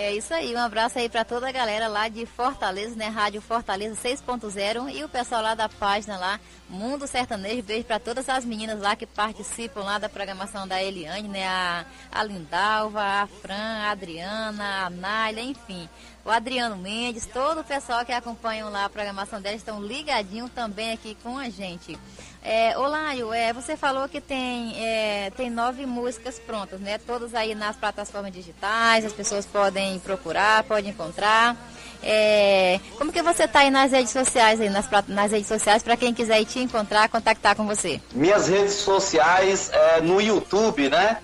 É isso aí, um abraço aí para toda a galera lá de Fortaleza, né? Rádio Fortaleza 6.0 e o pessoal lá da página lá, Mundo Sertanejo. Beijo para todas as meninas lá que participam lá da programação da Eliane, né? A, a Lindalva, a Fran, a Adriana, a Nália, enfim. O Adriano Mendes, todo o pessoal que acompanha lá a programação dela estão ligadinho também aqui com a gente. É, Olaio, é, você falou que tem, é, tem nove músicas prontas, né? Todas aí nas plataformas digitais, as pessoas podem procurar, podem encontrar. É, como que você está aí nas redes sociais, aí, nas, nas redes sociais, para quem quiser te encontrar, contactar com você? Minhas redes sociais é no YouTube, né?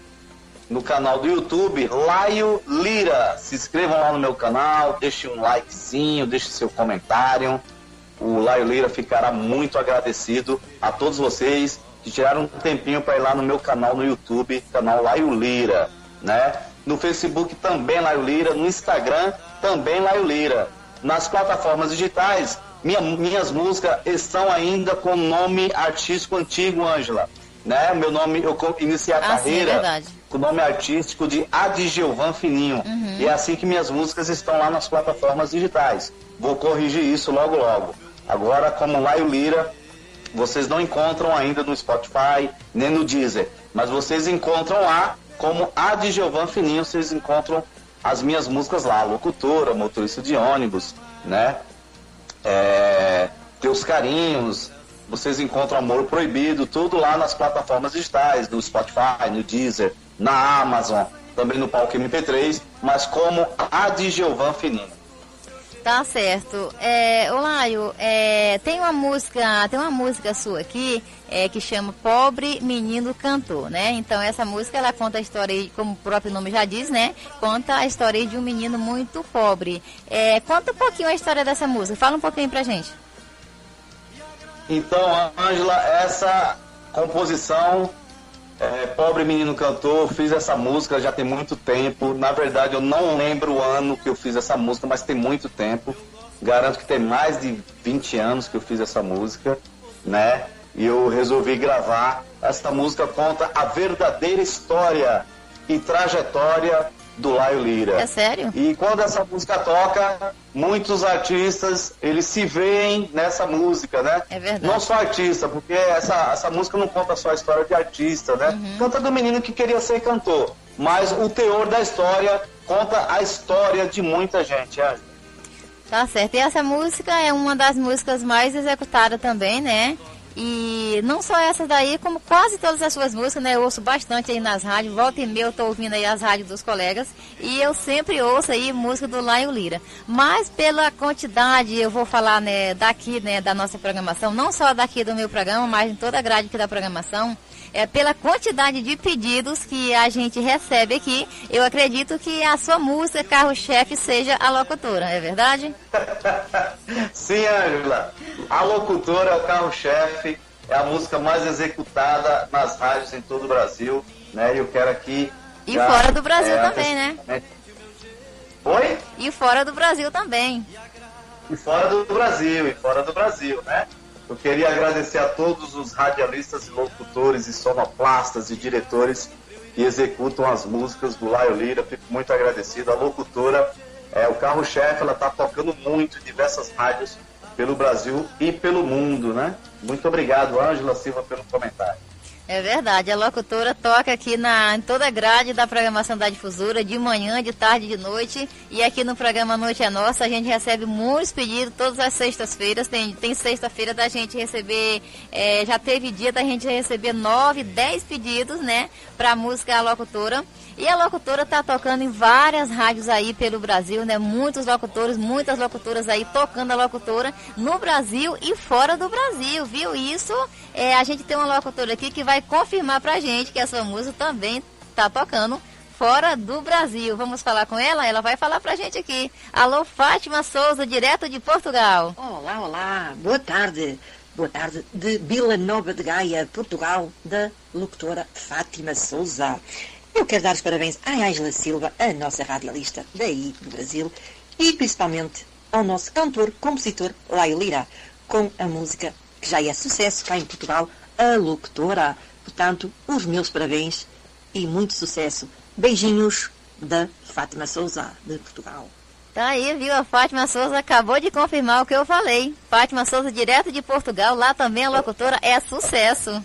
No canal do YouTube, Laio Lira. Se inscrevam lá no meu canal, deixe um likezinho, deixe seu comentário o Laio Lira ficará muito agradecido a todos vocês que tiraram um tempinho para ir lá no meu canal no YouTube, canal Laio Lira, né? No Facebook também Laio Lira, no Instagram também Laio Lira. Nas plataformas digitais, minha, minhas músicas estão ainda com nome artístico antigo, Ângela. Né? Meu nome, eu iniciei a ah, carreira sim, com o nome artístico de Adgilvan Fininho. Uhum. E é assim que minhas músicas estão lá nas plataformas digitais. Vou corrigir isso logo logo. Agora, como Laio Lira, vocês não encontram ainda no Spotify, nem no Deezer, mas vocês encontram lá, como a de Giovan Fininho, vocês encontram as minhas músicas lá, locutora, motorista de ônibus, né? É, Teus Carinhos, vocês encontram Amor Proibido, tudo lá nas plataformas digitais, no Spotify, no Deezer, na Amazon, também no Palco MP3, mas como a de Giovan Fininho. Tá certo. É, Olaio, é, tem uma música, tem uma música sua aqui é, que chama Pobre Menino Cantor, né? Então essa música ela conta a história, como o próprio nome já diz, né? Conta a história de um menino muito pobre. É, conta um pouquinho a história dessa música. Fala um pouquinho pra gente. Então, Ângela, essa composição é, Pobre Menino Cantor, fiz essa música já tem muito tempo. Na verdade, eu não lembro o ano que eu fiz essa música, mas tem muito tempo. Garanto que tem mais de 20 anos que eu fiz essa música, né? E eu resolvi gravar. Essa música conta a verdadeira história e trajetória do Laio Lira. É sério? E quando essa música toca, muitos artistas, eles se veem nessa música, né? É verdade. Não só artista, porque essa, essa música não conta só a história de artista, né? Uhum. Canta do menino que queria ser cantor. Mas o teor da história conta a história de muita gente, é. Tá certo. E essa música é uma das músicas mais executadas também, né? E não só essa daí, como quase todas as suas músicas, né? Eu ouço bastante aí nas rádios, volta e meia eu tô ouvindo aí as rádios dos colegas. E eu sempre ouço aí música do Laio Lira. Mas pela quantidade, eu vou falar, né, daqui, né, da nossa programação, não só daqui do meu programa, mas em toda a grade aqui da programação é, pela quantidade de pedidos que a gente recebe aqui, eu acredito que a sua música carro-chefe seja a locutora, é verdade? *laughs* Sim, Ângela. A locutora é o carro-chefe, é a música mais executada nas rádios em todo o Brasil, né? E eu quero aqui. E já, fora do Brasil é, também, né? Oi? E fora do Brasil também. E fora do Brasil, e fora do Brasil, né? Eu queria agradecer a todos os radialistas e locutores e sonoplastas e diretores que executam as músicas do Laio Lira. Fico muito agradecido. A locutora é o carro-chefe, ela está tocando muito em diversas rádios pelo Brasil e pelo mundo, né? Muito obrigado, Ângela Silva, pelo comentário. É verdade, a locutora toca aqui na, em toda a grade da programação da difusora, de manhã, de tarde, de noite. E aqui no programa Noite é Nossa, a gente recebe muitos pedidos todas as sextas-feiras. Tem, tem sexta-feira da gente receber, é, já teve dia da gente receber nove, dez pedidos, né, para música a locutora. E a locutora está tocando em várias rádios aí pelo Brasil, né? Muitos locutores, muitas locutoras aí tocando a locutora no Brasil e fora do Brasil, viu? Isso, é, a gente tem uma locutora aqui que vai confirmar pra gente que a sua música também está tocando fora do Brasil. Vamos falar com ela? Ela vai falar pra gente aqui. Alô, Fátima Souza, direto de Portugal. Olá, olá, boa tarde. Boa tarde, de Vila Nova de Gaia, Portugal, da locutora Fátima Souza. Eu quero dar os parabéns à Ângela Silva, a nossa radialista daí do Brasil, e principalmente ao nosso cantor, compositor Laio Lira, com a música que já é sucesso cá em Portugal, a locutora. Portanto, os meus parabéns e muito sucesso. Beijinhos da Fátima Souza, de Portugal. Tá aí, viu? A Fátima Souza acabou de confirmar o que eu falei. Fátima Souza, direto de Portugal, lá também a locutora é sucesso.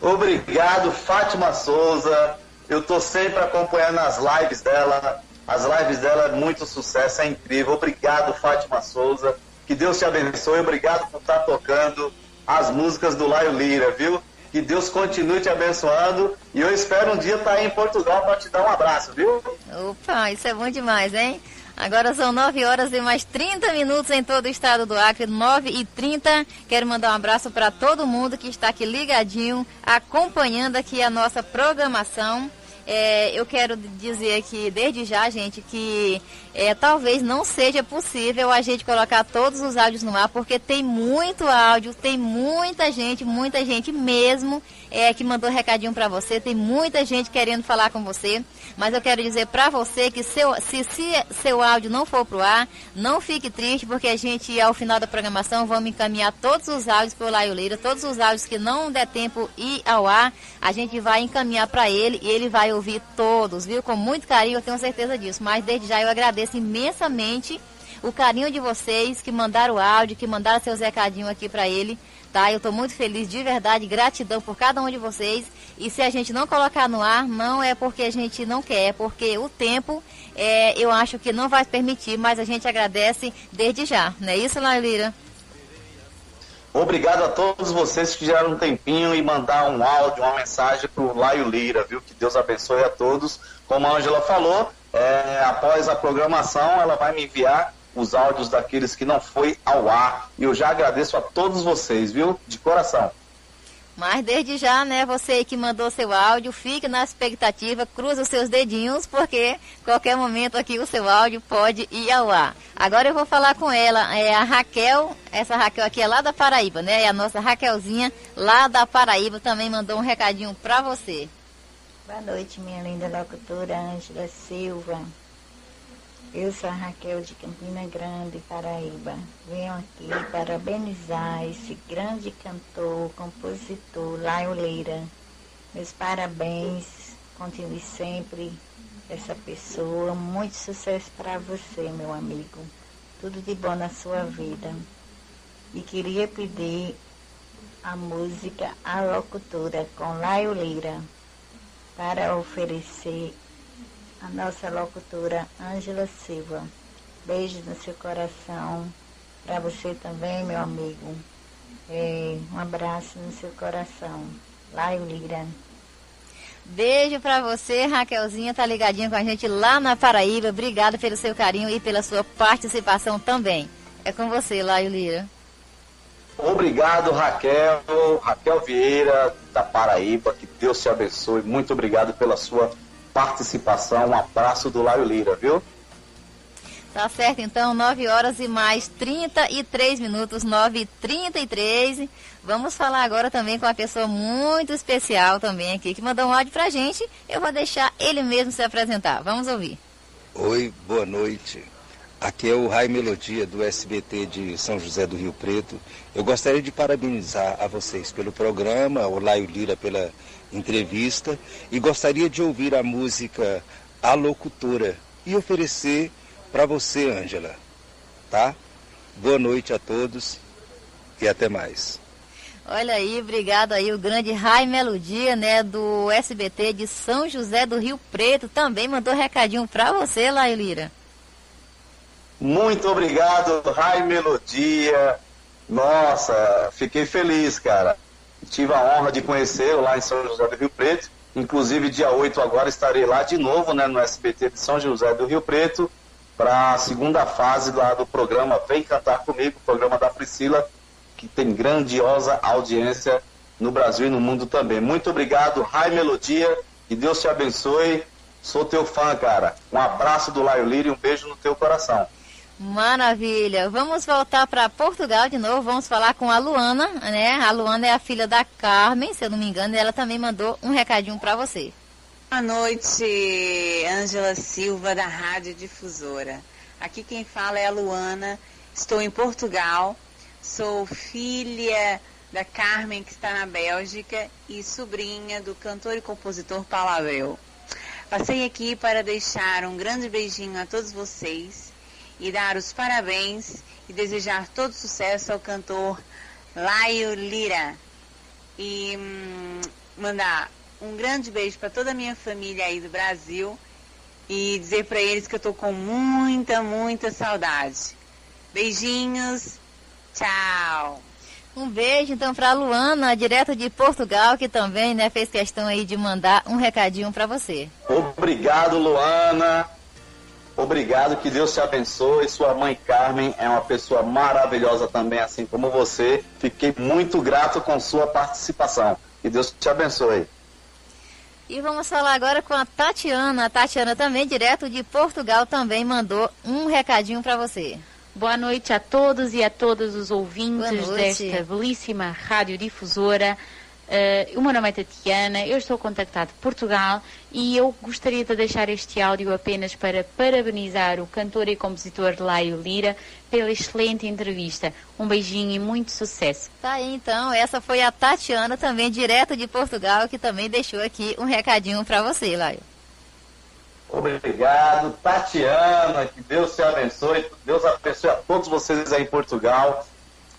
Obrigado, Fátima Souza. Eu tô sempre acompanhando as lives dela. As lives dela é muito sucesso, é incrível. Obrigado, Fátima Souza. Que Deus te abençoe. Obrigado por estar tocando as músicas do Laio Lira, viu? Que Deus continue te abençoando. E eu espero um dia estar aí em Portugal para te dar um abraço, viu? Opa, isso é bom demais, hein? Agora são 9 horas e mais 30 minutos em todo o estado do Acre, 9 e 30. Quero mandar um abraço para todo mundo que está aqui ligadinho, acompanhando aqui a nossa programação. É, eu quero dizer aqui desde já, gente, que é, talvez não seja possível a gente colocar todos os áudios no ar, porque tem muito áudio, tem muita gente, muita gente mesmo é, que mandou recadinho para você, tem muita gente querendo falar com você, mas eu quero dizer para você que seu, se, se seu áudio não for pro ar, não fique triste, porque a gente, ao final da programação, vamos encaminhar todos os áudios para o Laio Leira, todos os áudios que não der tempo ir ao ar, a gente vai encaminhar para ele e ele vai ouvir todos, viu? Com muito carinho, eu tenho certeza disso, mas desde já eu agradeço imensamente o carinho de vocês que mandaram o áudio, que mandaram seus recadinhos aqui para ele, tá? Eu estou muito feliz, de verdade, gratidão por cada um de vocês. E se a gente não colocar no ar, não é porque a gente não quer, é porque o tempo, é, eu acho que não vai permitir, mas a gente agradece desde já, não é isso, Lailira? Obrigado a todos vocês que tiraram um tempinho e mandar um áudio, uma mensagem para o Laio Lira, viu? Que Deus abençoe a todos. Como a Angela falou, é, após a programação, ela vai me enviar os áudios daqueles que não foi ao ar. E eu já agradeço a todos vocês, viu? De coração. Mas desde já, né, você que mandou seu áudio, fique na expectativa, cruza os seus dedinhos, porque qualquer momento aqui o seu áudio pode ir ao ar. Agora eu vou falar com ela, é a Raquel, essa Raquel aqui é lá da Paraíba, né? É a nossa Raquelzinha lá da Paraíba também mandou um recadinho para você. Boa noite, minha linda locutora Ângela Silva. Eu sou a Raquel de Campina Grande, Paraíba. Venho aqui parabenizar esse grande cantor, compositor, Laio Leira. Meus parabéns, continue sempre essa pessoa. Muito sucesso para você, meu amigo. Tudo de bom na sua vida. E queria pedir a música A Locutora com Laio Lira para oferecer a nossa locutora Ângela Silva. Beijo no seu coração. Para você também, meu amigo. É, um abraço no seu coração. Laio Lira. Beijo para você, Raquelzinha, tá ligadinha com a gente lá na Paraíba. Obrigada pelo seu carinho e pela sua participação também. É com você, Laio Lira. Obrigado, Raquel, Raquel Vieira, da Paraíba. Que Deus te abençoe. Muito obrigado pela sua participação. Um abraço do Laio Lira, viu? Tá certo, então, 9 horas e mais 33 minutos, 9 e 33. Vamos falar agora também com uma pessoa muito especial também aqui, que mandou um áudio pra gente. Eu vou deixar ele mesmo se apresentar. Vamos ouvir. Oi, boa noite. Aqui é o Rai Melodia do SBT de São José do Rio Preto. Eu gostaria de parabenizar a vocês pelo programa, o Laio Lira pela entrevista e gostaria de ouvir a música A Locutora e oferecer para você, Ângela. Tá? Boa noite a todos e até mais. Olha aí, obrigado aí, o grande Rai Melodia, né, do SBT de São José do Rio Preto, também mandou recadinho pra você, Laio Lira. Muito obrigado, Rai Melodia. Nossa, fiquei feliz, cara. Tive a honra de conhecê-lo lá em São José do Rio Preto. Inclusive, dia 8 agora estarei lá de novo, né, no SBT de São José do Rio Preto, para a segunda fase lá do programa Vem Cantar Comigo, programa da Priscila, que tem grandiosa audiência no Brasil e no mundo também. Muito obrigado, Rai Melodia, e Deus te abençoe. Sou teu fã, cara. Um abraço do Laio Lira e um beijo no teu coração. Maravilha. Vamos voltar para Portugal de novo. Vamos falar com a Luana, né? A Luana é a filha da Carmen, se eu não me engano, e ela também mandou um recadinho para você. Boa noite, Ângela Silva da Rádio Difusora. Aqui quem fala é a Luana. Estou em Portugal. Sou filha da Carmen que está na Bélgica e sobrinha do cantor e compositor Paulo Passei aqui para deixar um grande beijinho a todos vocês e dar os parabéns e desejar todo sucesso ao cantor Laio Lira. E hum, mandar um grande beijo para toda a minha família aí do Brasil e dizer para eles que eu tô com muita, muita saudade. Beijinhos, tchau. Um beijo então para Luana, direto de Portugal, que também né, fez questão aí de mandar um recadinho para você. Obrigado, Luana. Obrigado, que Deus te abençoe. Sua mãe Carmen é uma pessoa maravilhosa também, assim como você. Fiquei muito grato com sua participação. Que Deus te abençoe. E vamos falar agora com a Tatiana. A Tatiana também, direto de Portugal, também mandou um recadinho para você. Boa noite a todos e a todos os ouvintes desta belíssima radiodifusora. Uh, o meu nome é Tatiana, eu estou contactado de Portugal e eu gostaria de deixar este áudio apenas para parabenizar o cantor e compositor Laio Lira pela excelente entrevista. Um beijinho e muito sucesso. Tá aí então, essa foi a Tatiana, também direto de Portugal, que também deixou aqui um recadinho para você, Laio. Obrigado, Tatiana, que Deus te abençoe, Deus abençoe a todos vocês aí em Portugal.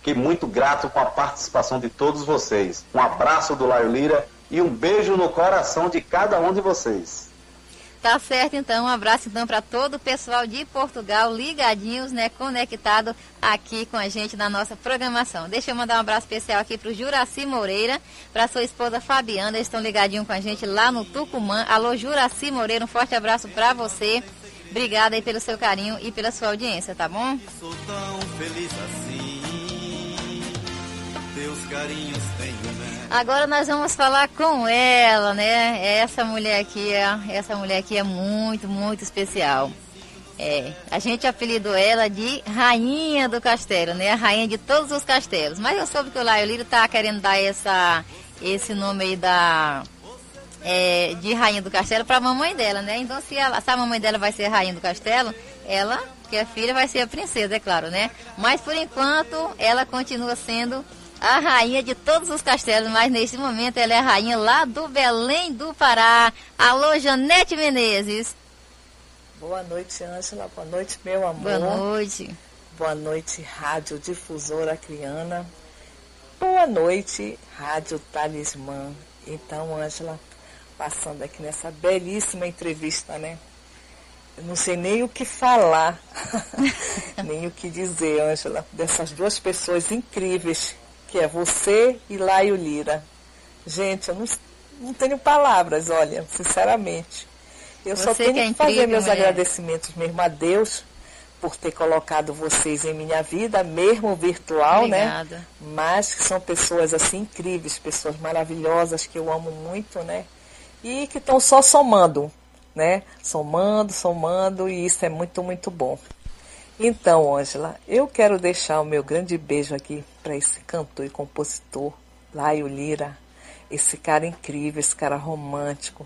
Fiquei muito grato com a participação de todos vocês. Um abraço do Laio Lira e um beijo no coração de cada um de vocês. Tá certo, então. Um abraço então para todo o pessoal de Portugal, ligadinhos, né, conectado aqui com a gente na nossa programação. Deixa eu mandar um abraço especial aqui para o Juraci Moreira, para sua esposa Fabiana, eles estão ligadinhos com a gente lá no Tucumã. Alô, Juraci Moreira, um forte abraço para você. Obrigada aí pelo seu carinho e pela sua audiência, tá bom? Sou tão feliz assim Agora nós vamos falar com ela, né? Essa mulher aqui é, essa mulher aqui é muito, muito especial. É, a gente apelidou ela de Rainha do Castelo, né? A rainha de todos os castelos. Mas eu soube que o Laio Lírio tá querendo dar essa, esse nome aí da, é, de Rainha do Castelo para a mamãe dela, né? Então, se, ela, se a mamãe dela vai ser Rainha do Castelo, ela, que é filha, vai ser a princesa, é claro, né? Mas por enquanto, ela continua sendo a rainha de todos os castelos, mas nesse momento ela é a rainha lá do Belém do Pará. Alô, Janete Menezes. Boa noite, Ângela. Boa noite, meu amor. Boa noite. Boa noite, Rádio Difusora Criana. Boa noite, Rádio Talismã. Então, Ângela, passando aqui nessa belíssima entrevista, né? Eu não sei nem o que falar, *laughs* nem o que dizer, Ângela, dessas duas pessoas incríveis que é você e Laio Lira. Gente, eu não, não tenho palavras, olha, sinceramente. Eu você só tenho que, é incrível, fazer meus mulher. agradecimentos mesmo a Deus por ter colocado vocês em minha vida, mesmo virtual, né? Obrigada. né? Mas que são pessoas assim incríveis, pessoas maravilhosas que eu amo muito, né? E que estão só somando, né? Somando, somando, e isso é muito, muito bom. Então, Ângela, eu quero deixar o meu grande beijo aqui para esse cantor e compositor, Laio Lira, esse cara incrível, esse cara romântico,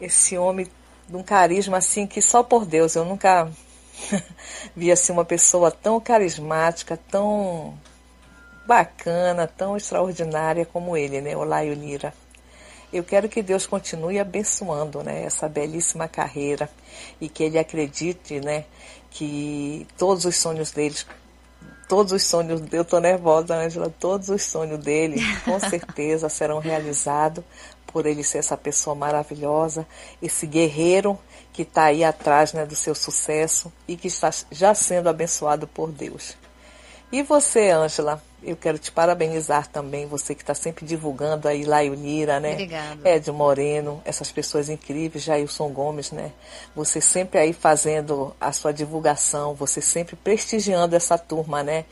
esse homem de um carisma assim que só por Deus eu nunca *laughs* vi assim uma pessoa tão carismática, tão bacana, tão extraordinária como ele, né, o Laio Lira. Eu quero que Deus continue abençoando, né, essa belíssima carreira e que ele acredite, né, que todos os sonhos deles todos os sonhos, eu tô nervosa, Ângela, todos os sonhos dele, com *laughs* certeza, serão realizados por ele ser essa pessoa maravilhosa, esse guerreiro que está aí atrás né, do seu sucesso e que está já sendo abençoado por Deus. E você, Ângela, eu quero te parabenizar também, você que está sempre divulgando aí Laio Lira, né? Obrigada. Ed Moreno, essas pessoas incríveis, Jailson Gomes, né? Você sempre aí fazendo a sua divulgação, você sempre prestigiando essa turma, né?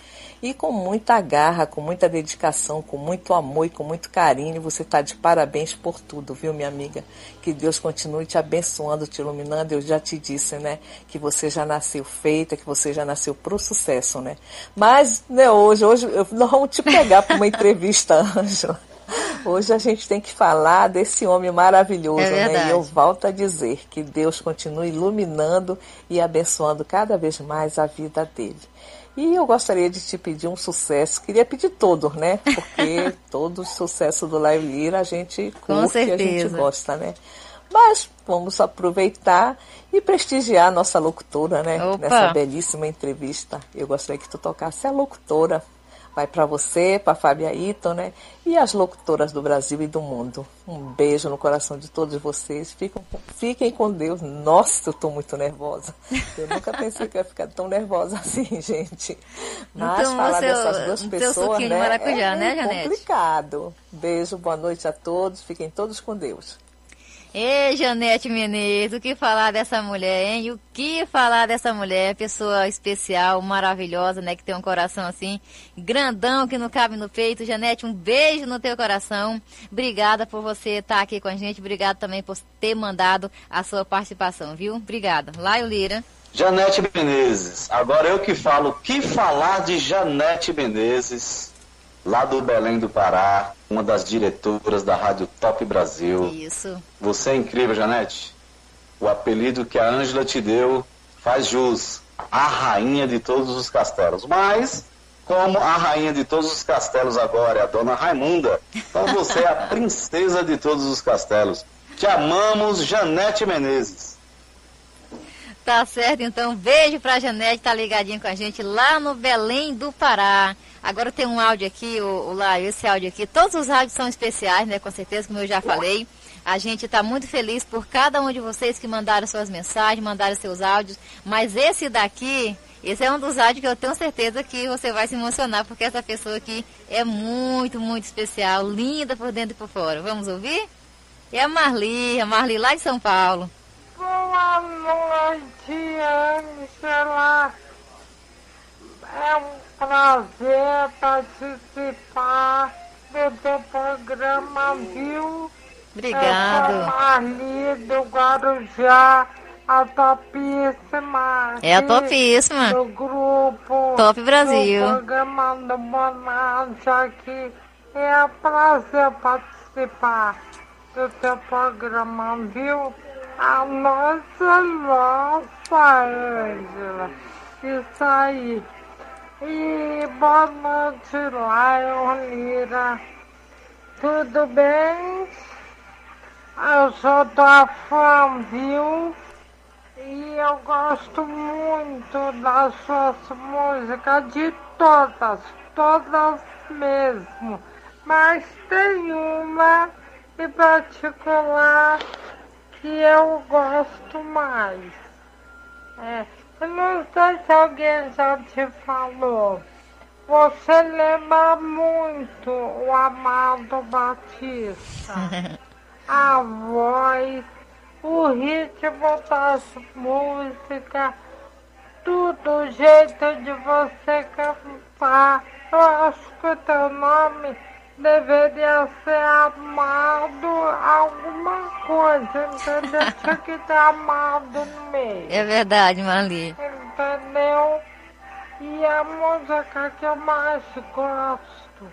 E com muita garra, com muita dedicação, com muito amor e com muito carinho, você está de parabéns por tudo, viu, minha amiga? Que Deus continue te abençoando, te iluminando. Eu já te disse, né? Que você já nasceu feita, que você já nasceu para o sucesso, né? Mas, né, hoje, hoje, eu, *laughs* nós vamos te pegar para uma entrevista, Ângela. Hoje a gente tem que falar desse homem maravilhoso, É né? E eu volto a dizer que Deus continue iluminando e abençoando cada vez mais a vida dele. E eu gostaria de te pedir um sucesso, queria pedir todo, né? Porque *laughs* todo o sucesso do Live Lira a gente curte e a gente gosta, né? Mas vamos aproveitar e prestigiar a nossa locutora, né? Opa. Nessa belíssima entrevista. Eu gostaria que tu tocasse a locutora. Vai para você, para Fábia Ito, né? E as locutoras do Brasil e do mundo. Um beijo no coração de todos vocês. Fiquem, fiquem com Deus. Nossa, eu tô muito nervosa. Eu nunca *laughs* pensei que ia ficar tão nervosa assim, gente. Mas Então, falar seu- dessas duas pessoas, né? maracujá, é né, complicado. Beijo, boa noite a todos. Fiquem todos com Deus. Ei, Janete Menezes, o que falar dessa mulher, hein? O que falar dessa mulher? Pessoa especial, maravilhosa, né? Que tem um coração assim, grandão, que não cabe no peito. Janete, um beijo no teu coração. Obrigada por você estar aqui com a gente. Obrigada também por ter mandado a sua participação, viu? Obrigada. Laio Lira. Janete Menezes. Agora eu que falo, o que falar de Janete Menezes, lá do Belém do Pará, uma das diretoras da Rádio Top Brasil. Isso. Você é incrível, Janete. O apelido que a Ângela te deu faz jus. A rainha de todos os castelos. Mas, como a rainha de todos os castelos agora é a dona Raimunda, então você é a princesa de todos os castelos. Te amamos, Janete Menezes. Tá certo, então beijo pra Janete, tá ligadinha com a gente lá no Belém do Pará. Agora tem um áudio aqui, o, o Laio, esse áudio aqui. Todos os áudios são especiais, né? Com certeza, como eu já falei. A gente está muito feliz por cada um de vocês que mandaram suas mensagens, mandaram seus áudios. Mas esse daqui, esse é um dos áudios que eu tenho certeza que você vai se emocionar, porque essa pessoa aqui é muito, muito especial, linda por dentro e por fora. Vamos ouvir? É a Marli, a Marli lá de São Paulo. Boa noite, Angela. É um prazer participar do teu programa, viu? Obrigado. Eu sou Marli do Guarujá, a topíssima. É a topíssima. Do grupo. Top Brasil. Do programa do Bonanza aqui. É um prazer participar do teu programa, viu? A nossa, nossa, Ângela. Isso aí. E boa noite, Lion Lira. Tudo bem? Eu sou fã, viu? E eu gosto muito das suas músicas, de todas, todas mesmo. Mas tem uma em particular que eu gosto mais. É, eu não sei se alguém já te falou. Você lembra muito o Amado Batista. *laughs* A voz, o ritmo das músicas, tudo, o jeito de você cantar. Eu acho que o teu nome deveria ser amado alguma coisa, entendeu? *laughs* Tinha que ter amado no meio. É verdade, Marli. Entendeu? E a música que eu mais gosto,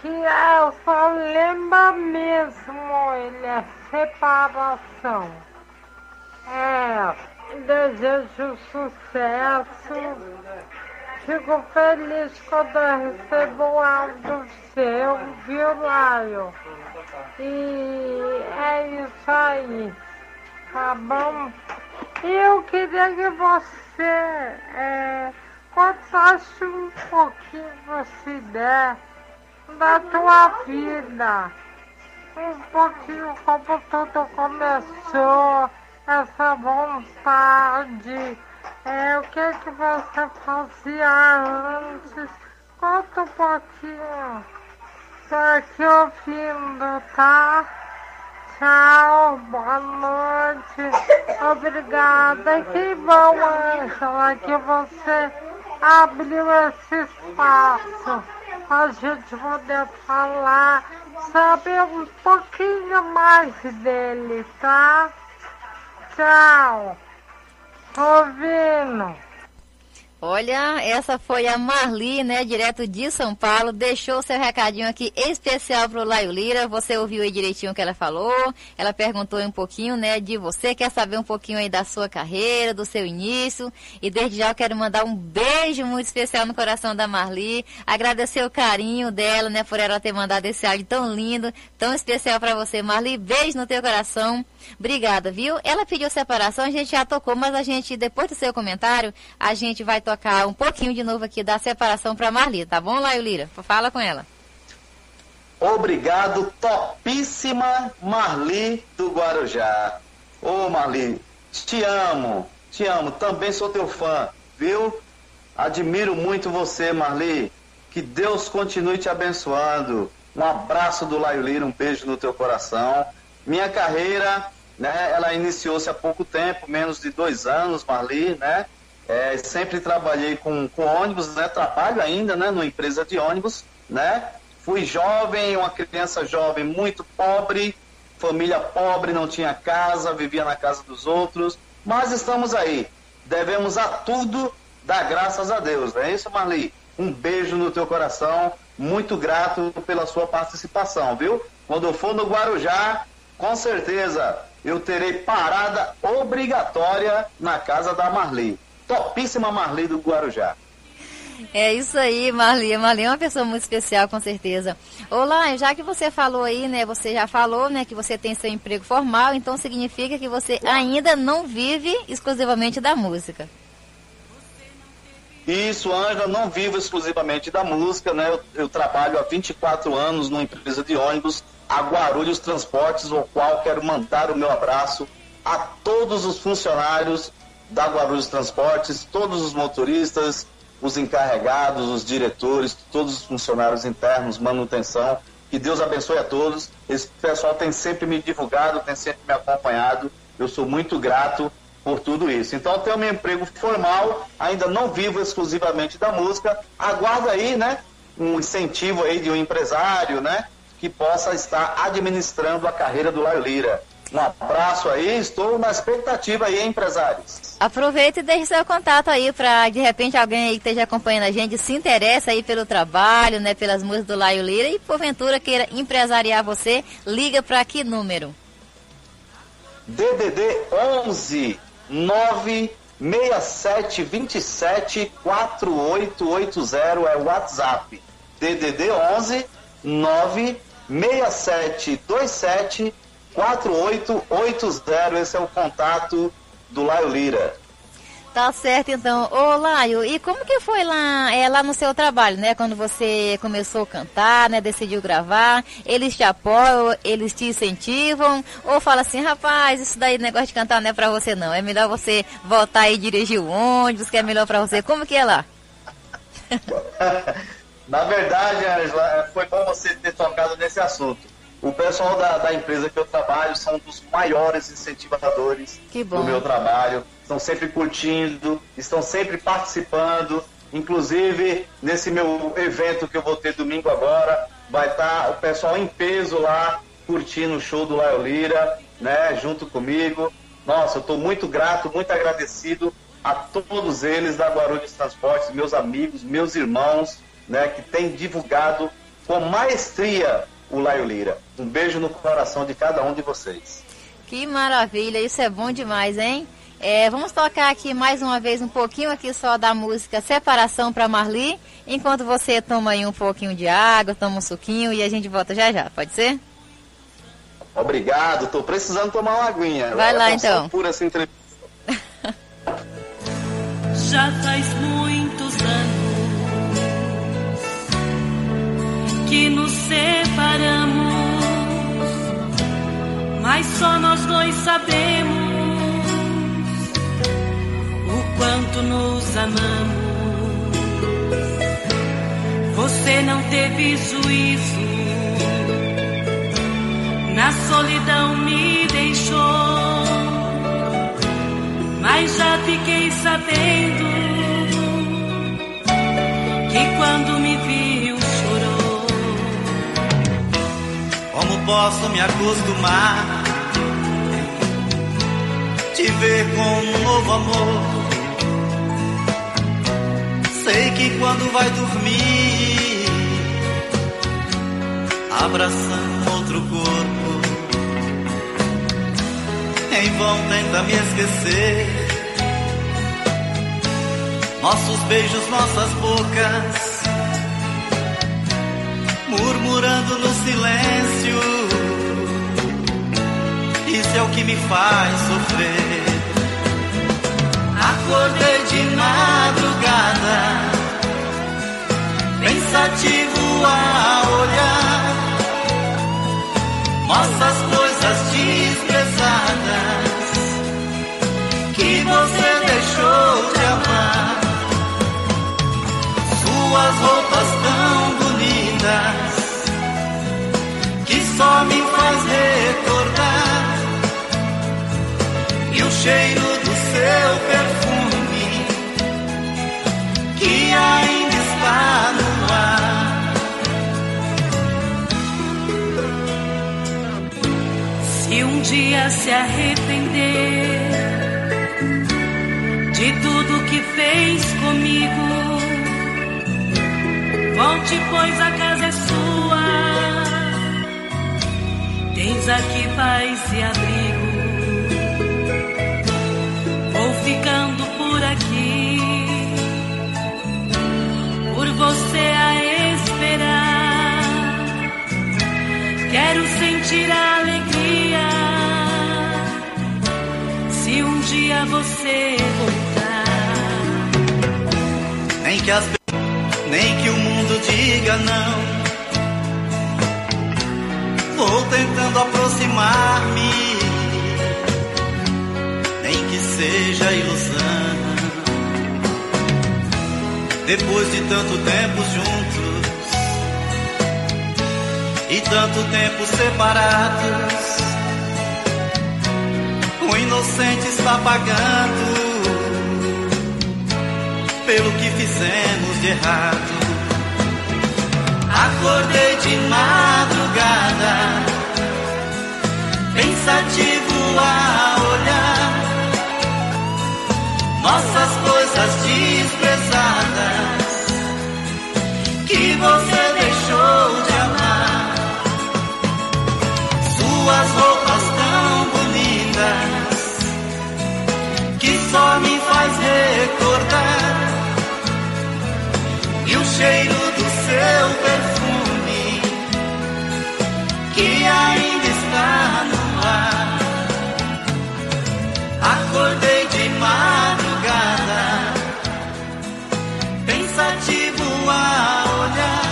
que essa lembra mesmo ele, é separação. É, desejo sucesso. Fico feliz quando eu recebo um áudio seu, viu, Laio? E é isso aí, tá bom? E eu queria que você é, contasse um pouquinho, se der, da tua vida. Um pouquinho como tudo começou, essa vontade. É, o que que você fazia antes? Conta um pouquinho. Tô aqui ouvindo, tá? Tchau, boa noite. Obrigada. Que bom, Angela, que você abriu esse espaço a gente poder falar, saber um pouquinho mais dele, tá? Tchau. Tô. Olha, essa foi a Marli, né, direto de São Paulo, deixou seu recadinho aqui especial pro Laio Lira, você ouviu aí direitinho o que ela falou, ela perguntou um pouquinho, né, de você, quer saber um pouquinho aí da sua carreira, do seu início, e desde já eu quero mandar um beijo muito especial no coração da Marli, agradecer o carinho dela, né, por ela ter mandado esse áudio tão lindo, tão especial para você, Marli, beijo no teu coração, obrigada, viu? Ela pediu separação, a gente já tocou, mas a gente, depois do seu comentário, a gente vai tocar um pouquinho de novo aqui da separação para Marli, tá bom, Laio Lira? Fala com ela. Obrigado, topíssima Marli do Guarujá. Ô Marli, te amo, te amo, também sou teu fã, viu? Admiro muito você, Marli. Que Deus continue te abençoando. Um abraço do Laio Lira, um beijo no teu coração. Minha carreira, né, ela iniciou-se há pouco tempo, menos de dois anos, Marli, né? É, sempre trabalhei com, com ônibus, né? Trabalho ainda, né? Numa empresa de ônibus, né? Fui jovem, uma criança jovem muito pobre, família pobre, não tinha casa, vivia na casa dos outros, mas estamos aí. Devemos a tudo dar graças a Deus, não é isso, Marli? Um beijo no teu coração, muito grato pela sua participação, viu? Quando eu for no Guarujá, com certeza eu terei parada obrigatória na casa da Marli topíssima Marli do Guarujá. É isso aí, Marli. Marli é uma pessoa muito especial, com certeza. Olá, já que você falou aí, né? Você já falou, né, que você tem seu emprego formal, então significa que você ainda não vive exclusivamente da música. Isso, Ângela, não vivo exclusivamente da música, né? Eu, eu, trabalho há 24 anos numa empresa de ônibus, a Guarulhos Transportes, o qual quero mandar o meu abraço a todos os funcionários da Guarulhos Transportes, todos os motoristas, os encarregados, os diretores, todos os funcionários internos, manutenção. Que Deus abençoe a todos. Esse pessoal tem sempre me divulgado, tem sempre me acompanhado. Eu sou muito grato por tudo isso. Então eu tenho meu emprego formal, ainda não vivo exclusivamente da música. Aguardo aí, né, um incentivo aí de um empresário, né, que possa estar administrando a carreira do Laio Lira. Um abraço aí, estou na expectativa aí, empresários. Aproveita e deixe seu contato aí para de repente alguém aí que esteja acompanhando a gente se interessa aí pelo trabalho, né, pelas músicas do Laio Lira e porventura queira empresariar você, liga para que número? DDD 11 967 27 4880 é o WhatsApp. DDD 11 967 27 4880, esse é o contato do Laio Lira. Tá certo, então. Ô, Laio, e como que foi lá, é, lá no seu trabalho, né? Quando você começou a cantar, né? Decidiu gravar, eles te apoiam, eles te incentivam? Ou fala assim, rapaz, isso daí negócio de cantar não é pra você não, é melhor você voltar e dirigir o ônibus, que é melhor pra você. Como que é lá? *laughs* Na verdade, Angela, foi bom você ter tocado nesse assunto o pessoal da, da, empresa que eu trabalho são um dos maiores incentivadores do meu trabalho. Estão sempre curtindo, estão sempre participando. Inclusive, nesse meu evento que eu vou ter domingo agora, vai estar tá o pessoal em peso lá, curtindo o show do Laio Lira, né, junto comigo. Nossa, eu estou muito grato, muito agradecido a todos eles da Guarulhos Transportes, meus amigos, meus irmãos, né, que têm divulgado com maestria o Laio Lira. Um beijo no coração de cada um de vocês. Que maravilha, isso é bom demais, hein? É, vamos tocar aqui mais uma vez um pouquinho aqui só da música Separação para Marli, enquanto você toma aí um pouquinho de água, toma um suquinho e a gente volta já já, pode ser? Obrigado, tô precisando tomar uma aguinha. Vai lá então. Por essa entrevista. *laughs* já faz muitos que nos separamos, mas só nós dois sabemos o quanto nos amamos. Você não teve juízo, na solidão me deixou, mas já fiquei sabendo que quando me viu Como posso me acostumar? Te ver com um novo amor. Sei que quando vai dormir, abraçando outro corpo, em vão tenta me esquecer. Nossos beijos, nossas bocas, murmurando no silêncio. Isso é o que me faz sofrer. Acordei de madrugada, pensativo a olhar nossas coisas desprezadas que você deixou de amar. Suas roupas só me faz recordar e o cheiro do seu perfume que ainda está no ar. Se um dia se arrepender de tudo que fez comigo, volte, pois a casa Tens aqui paz e abrigo. Vou ficando por aqui, por você a esperar. Quero sentir a alegria se um dia você voltar. Nem que, as, nem que o mundo diga não. Vou tentando aproximar-me, nem que seja ilusão. Depois de tanto tempo juntos e tanto tempo separados, o inocente está pagando pelo que fizemos de errado. Acordei de madrugada, pensativo a olhar nossas coisas desprezadas que você deixou de amar. Suas roupas tão bonitas que só me faz recordar e o cheiro do seu ainda está no ar. Acordei de madrugada, pensativo a olhar.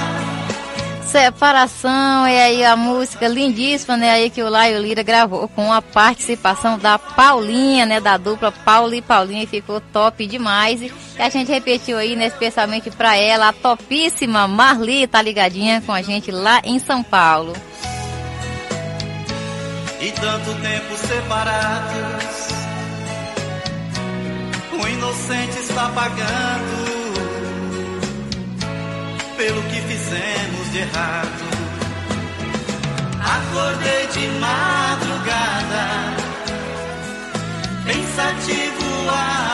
Separação, é aí a música lindíssima, né? Aí que o Laio Lira gravou com a participação da Paulinha, né? Da dupla Paulo e Paulinha, e ficou top demais. E a gente repetiu aí, né? Especialmente pra ela, a topíssima Marli, tá ligadinha com a gente lá em São Paulo e tanto tempo separados. O inocente está pagando pelo que fizemos de errado. Acordei de madrugada, pensativo. Ah,